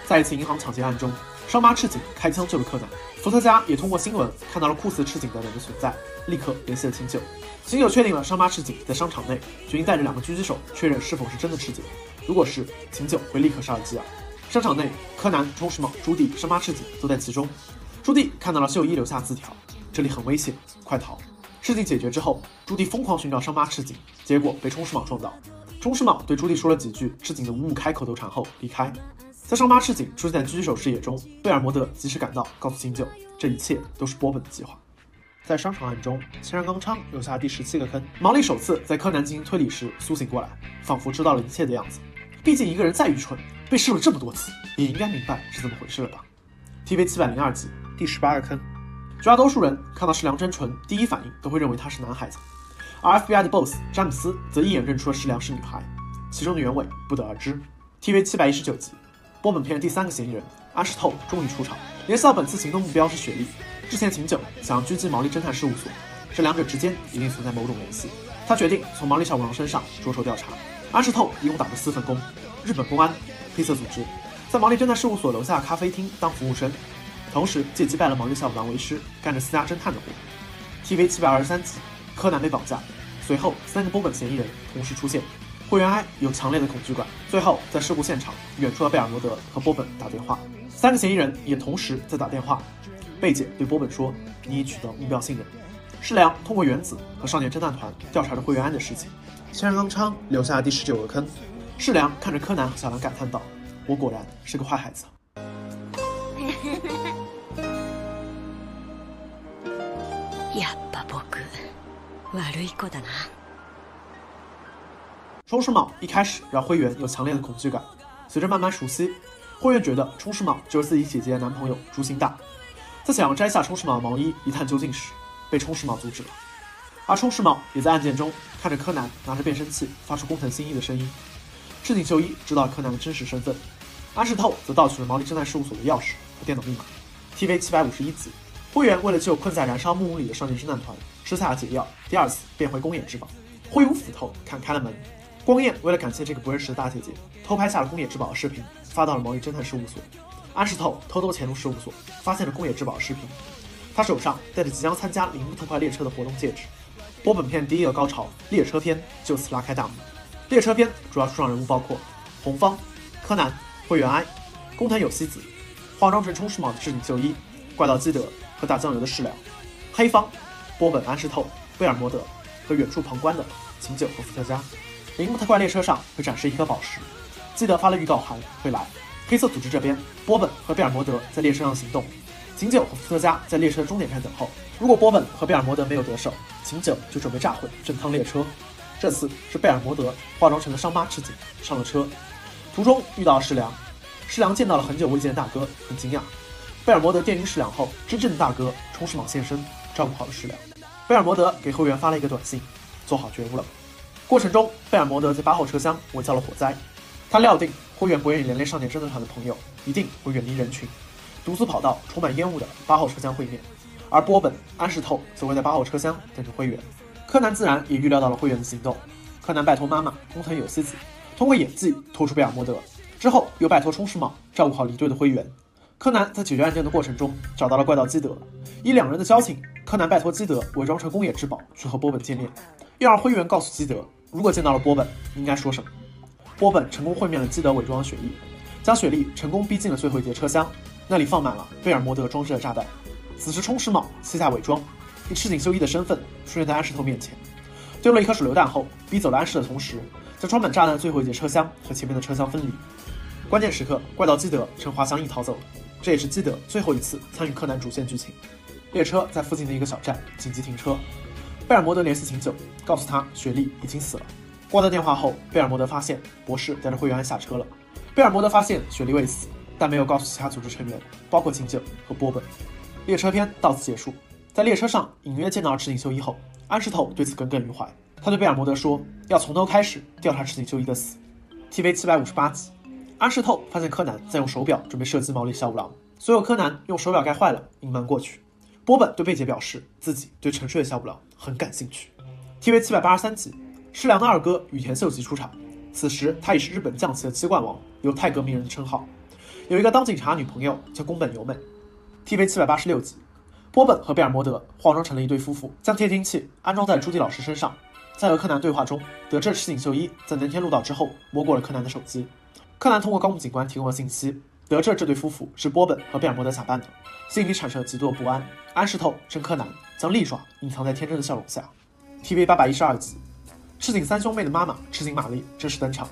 在一次银行抢劫案中，伤疤赤井开枪救了柯南。伏特加也通过新闻看到了酷似赤井的人的存在，立刻联系了秦九。秦九确定了伤疤赤井在商场内，决定带着两个狙击手确认是否是真的赤井。如果是，秦九会立刻杀了基尔。商场内，柯南、充实卯、朱棣、伤疤赤井都在其中。朱棣看到了秀一留下字条，这里很危险，快逃！事情解决之后，朱棣疯狂寻找伤疤赤井，结果被冲世卯撞倒。冲世卯对朱棣说了几句赤井的五五开口头禅后离开。在伤疤赤井出现在狙击手视野中，贝尔摩德及时赶到，告诉金九，这一切都是波本的计划。在商场案中，千山刚昌留下第十七个坑。毛利首次在柯南进行推理时苏醒过来，仿佛知道了一切的样子。毕竟一个人再愚蠢，被试了这么多次，也应该明白是怎么回事了吧？TV 七百零二集第十八个坑。绝大多数人看到石良真纯，第一反应都会认为他是男孩子，而 FBI 的 BOSS 詹姆斯则一眼认出了石良是女孩，其中的原委不得而知。TV 七百一十九集。波本片第三个嫌疑人安石透终于出场，联系到本次行动目标是雪莉。之前秦九想要狙击毛利侦探事务所，这两者之间一定存在某种联系。他决定从毛利小五郎身上着手调查。安石透一共打过四份工：日本公安、黑色组织，在毛利侦探事务所楼下咖啡厅当服务生，同时借击败了毛利小五郎为师，干着私家侦探的活。TV 七百二十三集，柯南被绑架，随后三个波本嫌疑人同时出现。会员 I 有强烈的恐惧感，最后在事故现场远处的贝尔摩德和波本打电话，三个嫌疑人也同时在打电话。贝姐对波本说：“你已取得目标信任。”世良通过原子和少年侦探团调查着会员安的事情。千山刚昌留下了第十九个坑。世良看着柯南和小兰感叹道：“我果然是个坏孩子。”やっぱ僕悪い子だな。 冲世茂一开始让灰原有强烈的恐惧感，随着慢慢熟悉，灰原觉得冲世茂就是自己姐姐的男朋友朱星大。在想要摘下冲世茂的毛衣一探究竟时，被冲世茂阻止了。而冲世茂也在案件中看着柯南拿着变声器发出工藤新一的声音。赤井秀一知道柯南的真实身份，安室透则盗取了毛利侦探事务所的钥匙和电脑密码。TV 七百五十一集，灰原为了救困在燃烧木屋里的少年侦探团，吃下了解药，第二次变回公演之宝，挥舞斧头砍开了门。光彦为了感谢这个不认识的大姐姐，偷拍下了宫野之宝的视频，发到了毛利侦探事务所。安石透偷偷潜入事务所，发现了宫野之宝的视频。他手上戴着即将参加铃木特快列车的活动戒指。波本片第一个高潮列车篇就此拉开大幕。列车篇主要出场人物包括红方、柯南、灰原哀、工藤有希子、化妆成冲世茂的赤井秀一、怪盗基德和打酱油的世良。黑方、波本安石透、贝尔摩德和远处旁观的琴酒和伏特加。铃木特快列车上会展示一颗宝石，记得发了预告函会来。黑色组织这边，波本和贝尔摩德在列车上行动，秦九和伏特加在列车的终点站等候。如果波本和贝尔摩德没有得手，秦九就准备炸毁整趟列车。这次是贝尔摩德化妆成了伤疤赤井上了车，途中遇到了世良，世良见到了很久未见的大哥，很惊讶。贝尔摩德电晕世良后，真正的大哥冲世莽现身，照顾好了世良。贝尔摩德给后援发了一个短信，做好觉悟了。过程中，贝尔摩德在八号车厢围造了火灾。他料定灰原不愿意连累少年侦探团的朋友，一定会远离人群，独自跑到充满烟雾的八号车厢会面。而波本、安室透则会在八号车厢等着灰原。柯南自然也预料到了灰原的行动。柯南拜托妈妈工藤有希子通过演技拖出贝尔摩德，之后又拜托冲世茂照顾好离队的灰原。柯南在解决案件的过程中找到了怪盗基德，以两人的交情，柯南拜托基德伪装成宫野之宝去和波本见面，又让灰原告诉基德。如果见到了波本，应该说什么？波本成功会面了基德伪装的雪莉，将雪莉成功逼进了最后一节车厢，那里放满了贝尔摩德装置的炸弹。此时冲世茂卸下伪装，以赤井秀一的身份出现在安室透面前，丢了一颗手榴弹后，逼走了安室的同时，将装满炸弹的最后一节车厢和前面的车厢分离。关键时刻，怪盗基德乘滑翔翼逃走了，这也是基德最后一次参与柯南主线剧情。列车在附近的一个小站紧急停车。贝尔摩德联系秦九，告诉他雪莉已经死了。挂断电话后，贝尔摩德发现博士带着会员安下车了。贝尔摩德发现雪莉未死，但没有告诉其他组织成员，包括秦九和波本。列车篇到此结束。在列车上隐约见到赤井秀一后，安室透对此耿耿于怀。他对贝尔摩德说，要从头开始调查赤井秀一的死。TV 七百五十八集，安室透发现柯南在用手表准备射击毛利小五郎，所有柯南用手表盖坏了，隐瞒过去。波本对贝姐表示，自己对沉睡的小五郎很感兴趣。TV 七百八十三集，世良的二哥羽田秀吉出场，此时他已是日本将棋的七冠王，有太阁名人的称号，有一个当警察女朋友叫宫本由美。TV 七百八十六集，波本和贝尔摩德化妆成了一对夫妇，将窃听器安装在朱迪老师身上，在和柯南对话中，得知赤井秀一在南天鹿岛之后摸过了柯南的手机。柯南通过高木警官提供的信息。得知这对夫妇是波本和贝尔摩德假扮的，心里产生了极度的不安。安石头趁柯南将利爪隐藏在天真的笑容下。TV 八百一十二集，赤井三兄妹的妈妈赤井玛丽正式登场。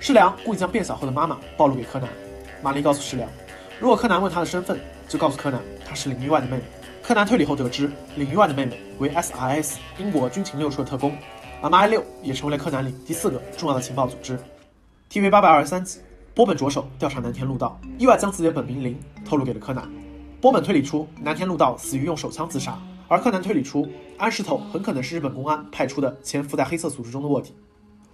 世良故意将变小后的妈妈暴露给柯南，玛丽告诉世良，如果柯南问她的身份，就告诉柯南她是领域外的妹妹。柯南推理后得知，领域外的妹妹为 SRS 英国军情六处的特工，MI 六也成为了柯南里第四个重要的情报组织。TV 八百二十三集，波本着手调查南田陆道，意外将自己的本名林透露给了柯南。波本推理出南田陆道死于用手枪自杀，而柯南推理出安石头很可能是日本公安派出的潜伏在黑色组织中的卧底。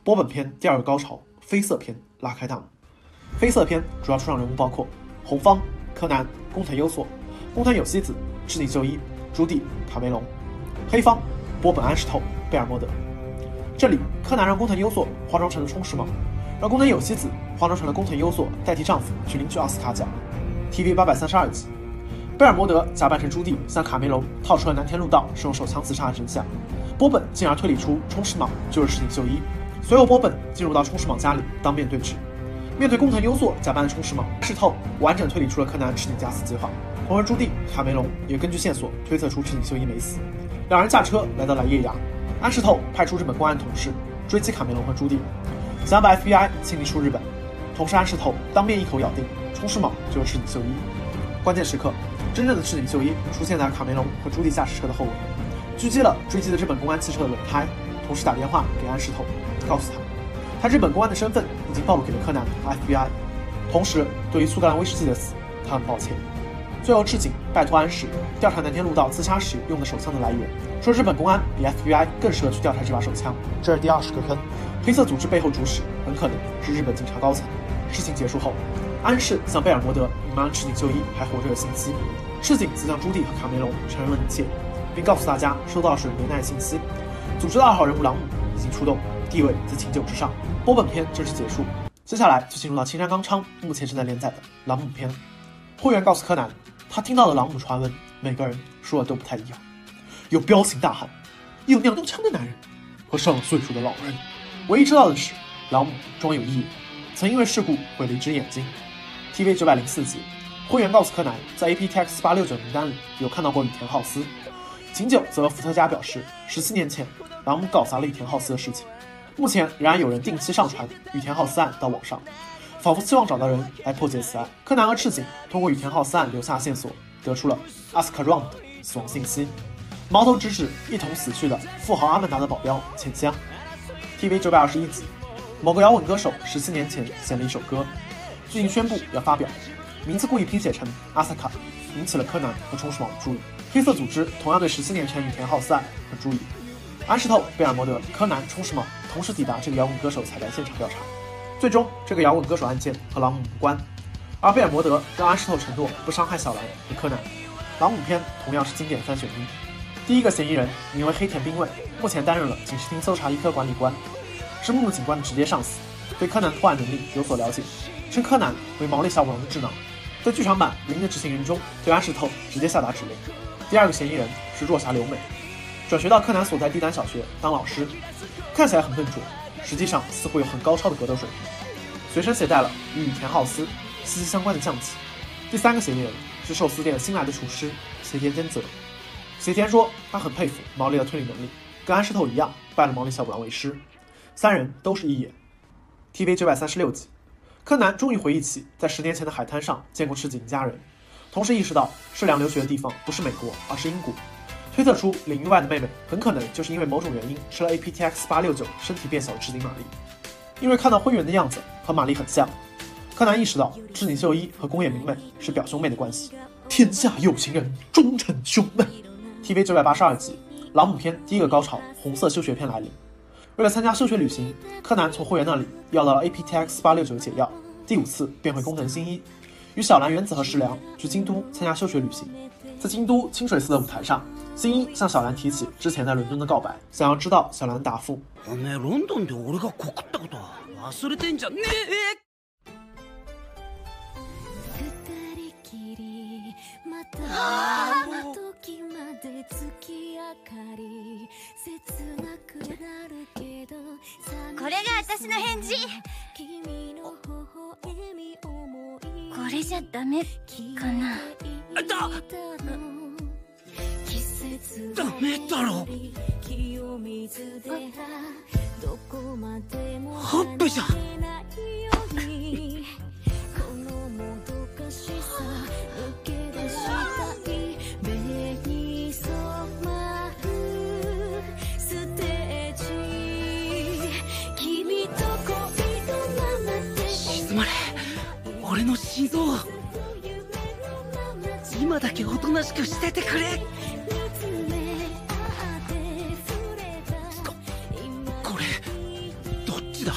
波本篇第二个高潮，绯色篇拉开大幕。绯色篇主要出场人物包括红方、柯南、工藤优作、工藤有希子、赤井秀一、朱棣、卡梅隆；黑方波本、安石头、贝尔莫德。这里柯南让工藤优作化妆成了充实猫。让工藤有希子化妆成了工藤优作，代替丈夫去领取奥斯卡奖。TV 八百三十二集，贝尔摩德假扮成朱棣，向卡梅隆套出了南天路道是用手枪自杀的真相。波本进而推理出冲石蟒就是石井秀一。随后波本进入到冲石蟒家里当面对质，面对工藤优作假扮的冲石蟒，石透完整推理出了柯南赤井假死计划。同而朱棣、卡梅隆也根据线索推测出赤井秀一没死。两人驾车来到了叶牙，安室透派出日本公安同事追击卡梅隆和朱棣。想把 FBI 清理出日本，同时安室透当面一口咬定冲石蟒就是赤井秀一。关键时刻，真正的赤井秀一出现在卡梅隆和朱棣驾驶车的后尾，狙击了追击的日本公安汽车的轮胎，同时打电话给安石头，告诉他，他日本公安的身份已经暴露给了柯南和 FBI。同时，对于苏格兰威士忌的死，他很抱歉。最后，赤井拜托安石调查南天路道自杀时用的手枪的来源，说日本公安比 FBI 更适合去调查这把手枪。这是第二十个坑。黑色组织背后主使很可能是日本警察高层。事情结束后，安室向贝尔摩德隐瞒赤井秀一还活着的信息，赤井则向朱棣和卡梅隆承认了一切，并告诉大家收到了水莲奈信息。组织的二号人物朗姆已经出动，地位在秦九之上。波本篇正式结束，接下来就进入到青山刚昌目前正在连载的朗姆篇。会员告诉柯南，他听到的朗姆传闻，每个人说的都不太一样，有彪形大汉，有娘娘腔的男人，和上了岁数的老人。唯一知道的是，朗姆装有异，曾因为事故毁了一只眼睛。TV 九百零四集，会员告诉柯南，在 APTX 八六九名单里有看到过羽田浩司。秦九则伏特加表示，十七年前朗姆搞砸了羽田浩司的事情。目前仍然有人定期上传羽田浩司案到网上，仿佛希望找到人来破解此案。柯南和赤井通过羽田浩司案留下线索，得出了阿斯卡 run 的死亡信息。矛头直指一同死去的富豪阿曼达的保镖浅香。TV 九百二十一集，某个摇滚歌手十七年前写了一首歌，最近宣布要发表，名字故意拼写成阿萨卡，引起了柯南和冲石蟒的注意。黑色组织同样对十七年前羽田浩斯案很注意。安石透、贝尔摩德、柯南、冲石蟒同时抵达这个摇滚歌手彩排现场调查。最终，这个摇滚歌手案件和朗姆无关，而贝尔摩德跟安石透承诺不伤害小兰和柯南。朗姆篇同样是经典三选一。第一个嫌疑人名为黑田兵卫，目前担任了警视厅搜查一科管理官，是木木警官的直接上司，对柯南破案能力有所了解，称柯南为毛利小五郎的智囊。在剧场版《零的执行人》中，对安石头直接下达指令。第二个嫌疑人是弱霞留美，转学到柯南所在地丹小学当老师，看起来很笨拙，实际上似乎有很高超的格斗水平，随身携带了与羽田浩司息息相关的将棋。第三个嫌疑人是寿司店新来的厨师斜田兼泽。斜田说，他很佩服毛利的推理能力，跟安石头一样拜了毛利小五郎为师。三人都是一眼。TV 九百三十六集，柯南终于回忆起在十年前的海滩上见过赤井一家人，同时意识到世良留学的地方不是美国，而是英国，推测出领域外的妹妹很可能就是因为某种原因吃了 APTX 八六九身体变小的赤井玛丽。因为看到灰原的样子和玛丽很像，柯南意识到赤井秀一和宫野明美是表兄妹的关系。天下有情人终成兄妹。TV 九百八十二集，朗姆篇第一个高潮，红色休学篇来临。为了参加休学旅行，柯南从会员那里要到了 APTX 八六九解药，第五次变回工藤新一，与小兰原子和石良去京都参加休学旅行。在京都清水寺的舞台上，新一向小兰提起之前在伦敦的告白，想要知道小兰的答复。私の返事。これじじゃダメかな。だダメだろ。ハップじゃ俺の心臓今だけおとなしくしててくれこれどっちだ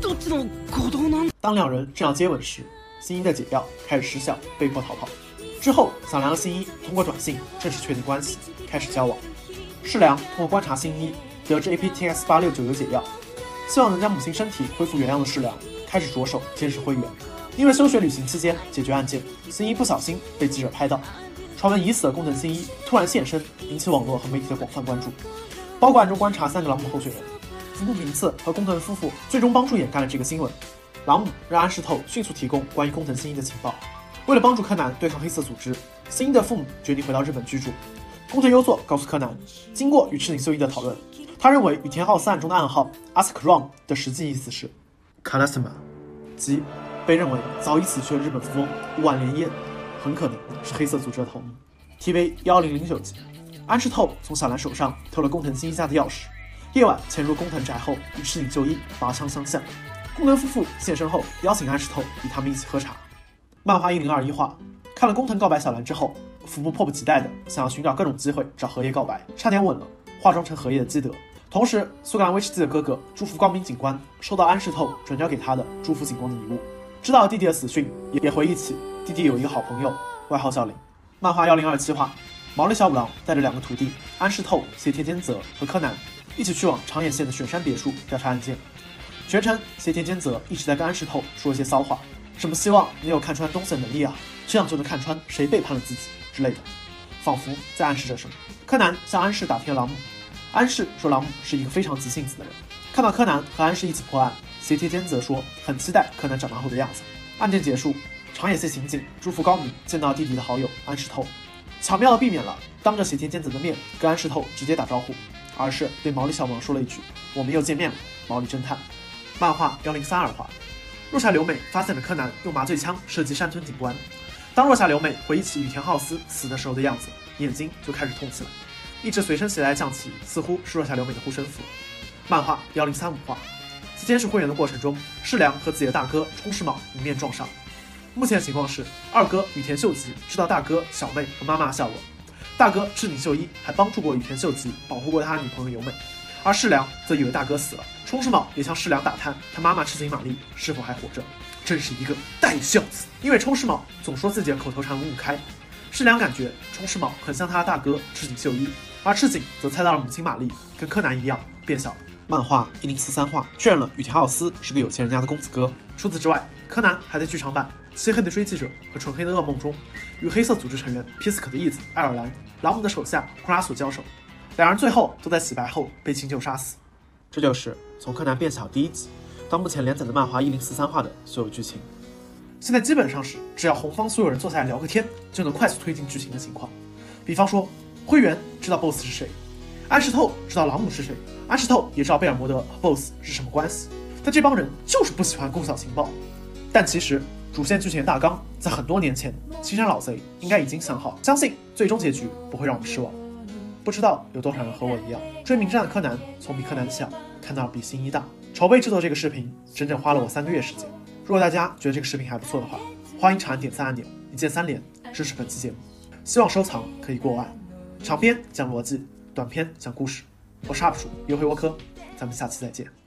どっちの鼓動なん当两人正要接吻时，新一的解药开始失效，被迫逃跑。之后，小良和新一通过短信正式确定关系，开始交往。世良通过观察新一，得知 APTX 八六九有解药，希望能将母亲身体恢复原样的世良，开始着手监视灰原。 因为休学旅行期间解决案件，新一不小心被记者拍到，传闻已死的工藤新一突然现身，引起网络和媒体的广泛关注。包括暗中观察三个朗姆候选人，福部平次和工藤夫妇最终帮助掩盖了这个新闻。朗姆让安室透迅速提供关于工藤新一的情报。为了帮助柯南对抗黑色组织，新一的父母决定回到日本居住。工藤优作告诉柯南，经过与赤井秀一的讨论，他认为羽田浩司案中的暗号 Ask Ron 的实际意思是 Karasma，即被认为早已死去的日本富翁晚莲叶，很可能是黑色组织的头目。TV 幺零零九集，安室透从小兰手上偷了工藤新一家的钥匙，夜晚潜入工藤宅后与赤井秀一拔枪相向。工藤夫妇现身后，邀请安室透与他们一起喝茶。漫画一零二一话，看了工藤告白小兰之后，服部迫不及待的想要寻找各种机会找荷叶告白，差点吻了化妆成荷叶的基德。同时，苏格兰威士忌的哥哥祝福光明警官收到安室透转交给他的祝福警官的礼物，知道弟弟的死讯，也回忆起弟弟有一个好朋友，外号小林。漫画幺零二七话，毛利小五郎带着两个徒弟安室透、斜田兼泽和柯南一起去往长野县的雪山别墅调查案件。全程，斜田兼泽一直在跟安室透说一些骚话，什么希望你有看穿东西的能力啊，这样就能看穿谁背叛了自己之类的，仿佛在暗示着什么。柯南向安室打听了朗姆，安室说朗姆是一个非常急性子的人。看到柯南和安室一起破案，斜田兼泽说很期待柯南长大后的样子。案件结束，长野县刑警祝福高明见到弟弟的好友安室透，巧妙的避免了当着斜田兼泽的面跟安室透直接打招呼，而是对毛利小五郎说了一句：“我们又见面了，毛利侦探。”漫画幺零三二话，若夏留美发现了柯南用麻醉枪射击山村警官。当若夏留美回忆起羽田浩司死的时候的样子，眼睛就开始痛起来。一直随身携带的将旗似乎是若夏留美的护身符。漫画幺零三五话，监视会员的过程中，世良和自己的大哥冲世卯迎面撞上。目前的情况是，二哥羽田秀吉知道大哥小妹和妈妈的下落，大哥赤井秀一还帮助过羽田秀吉保护过他的女朋友由美。而世良则以为大哥死了，冲世卯也向世良打探他妈妈赤井玛丽是否还活着，真是一个带孝子。因为冲世卯总说自己的口头禅五五开，世良感觉冲世卯很像他的大哥赤井秀一，而赤井则猜到了母亲玛丽跟柯南一样变小了。漫画一零四三话确认了与田浩司是个有钱人家的公子哥。除此之外，柯南还在剧场版《漆黑的追击者》和《纯黑的噩梦》中与黑色组织成员皮斯可的义子爱尔兰、朗姆的手下库拉索交手。两人最后都在洗白后被秦九杀死。这就是从柯南变小第一集到目前连载的漫画一零四三话的所有剧情。现在基本上是只要红方所有人坐下来聊个天，就能快速推进剧情的情况。比方说，灰原知道 BOSS 是谁，安室透知道朗姆是谁，安室透也知道贝尔摩德和 BOSS 是什么关系。但这帮人就是不喜欢共享情报。但其实主线剧情的大纲在很多年前，青山老贼应该已经想好，相信最终结局不会让我们失望。不知道有多少人和我一样，追名侦探柯南从比柯南小看到比新一大。筹备制作这个视频，整整花了我三个月时间。如果大家觉得这个视频还不错的话，欢迎长按点赞按钮，一键三连支持本期节目。希望收藏可以过万。长篇讲逻辑，短片讲故事。我是 UP 主优惠沃科，咱们下期再见。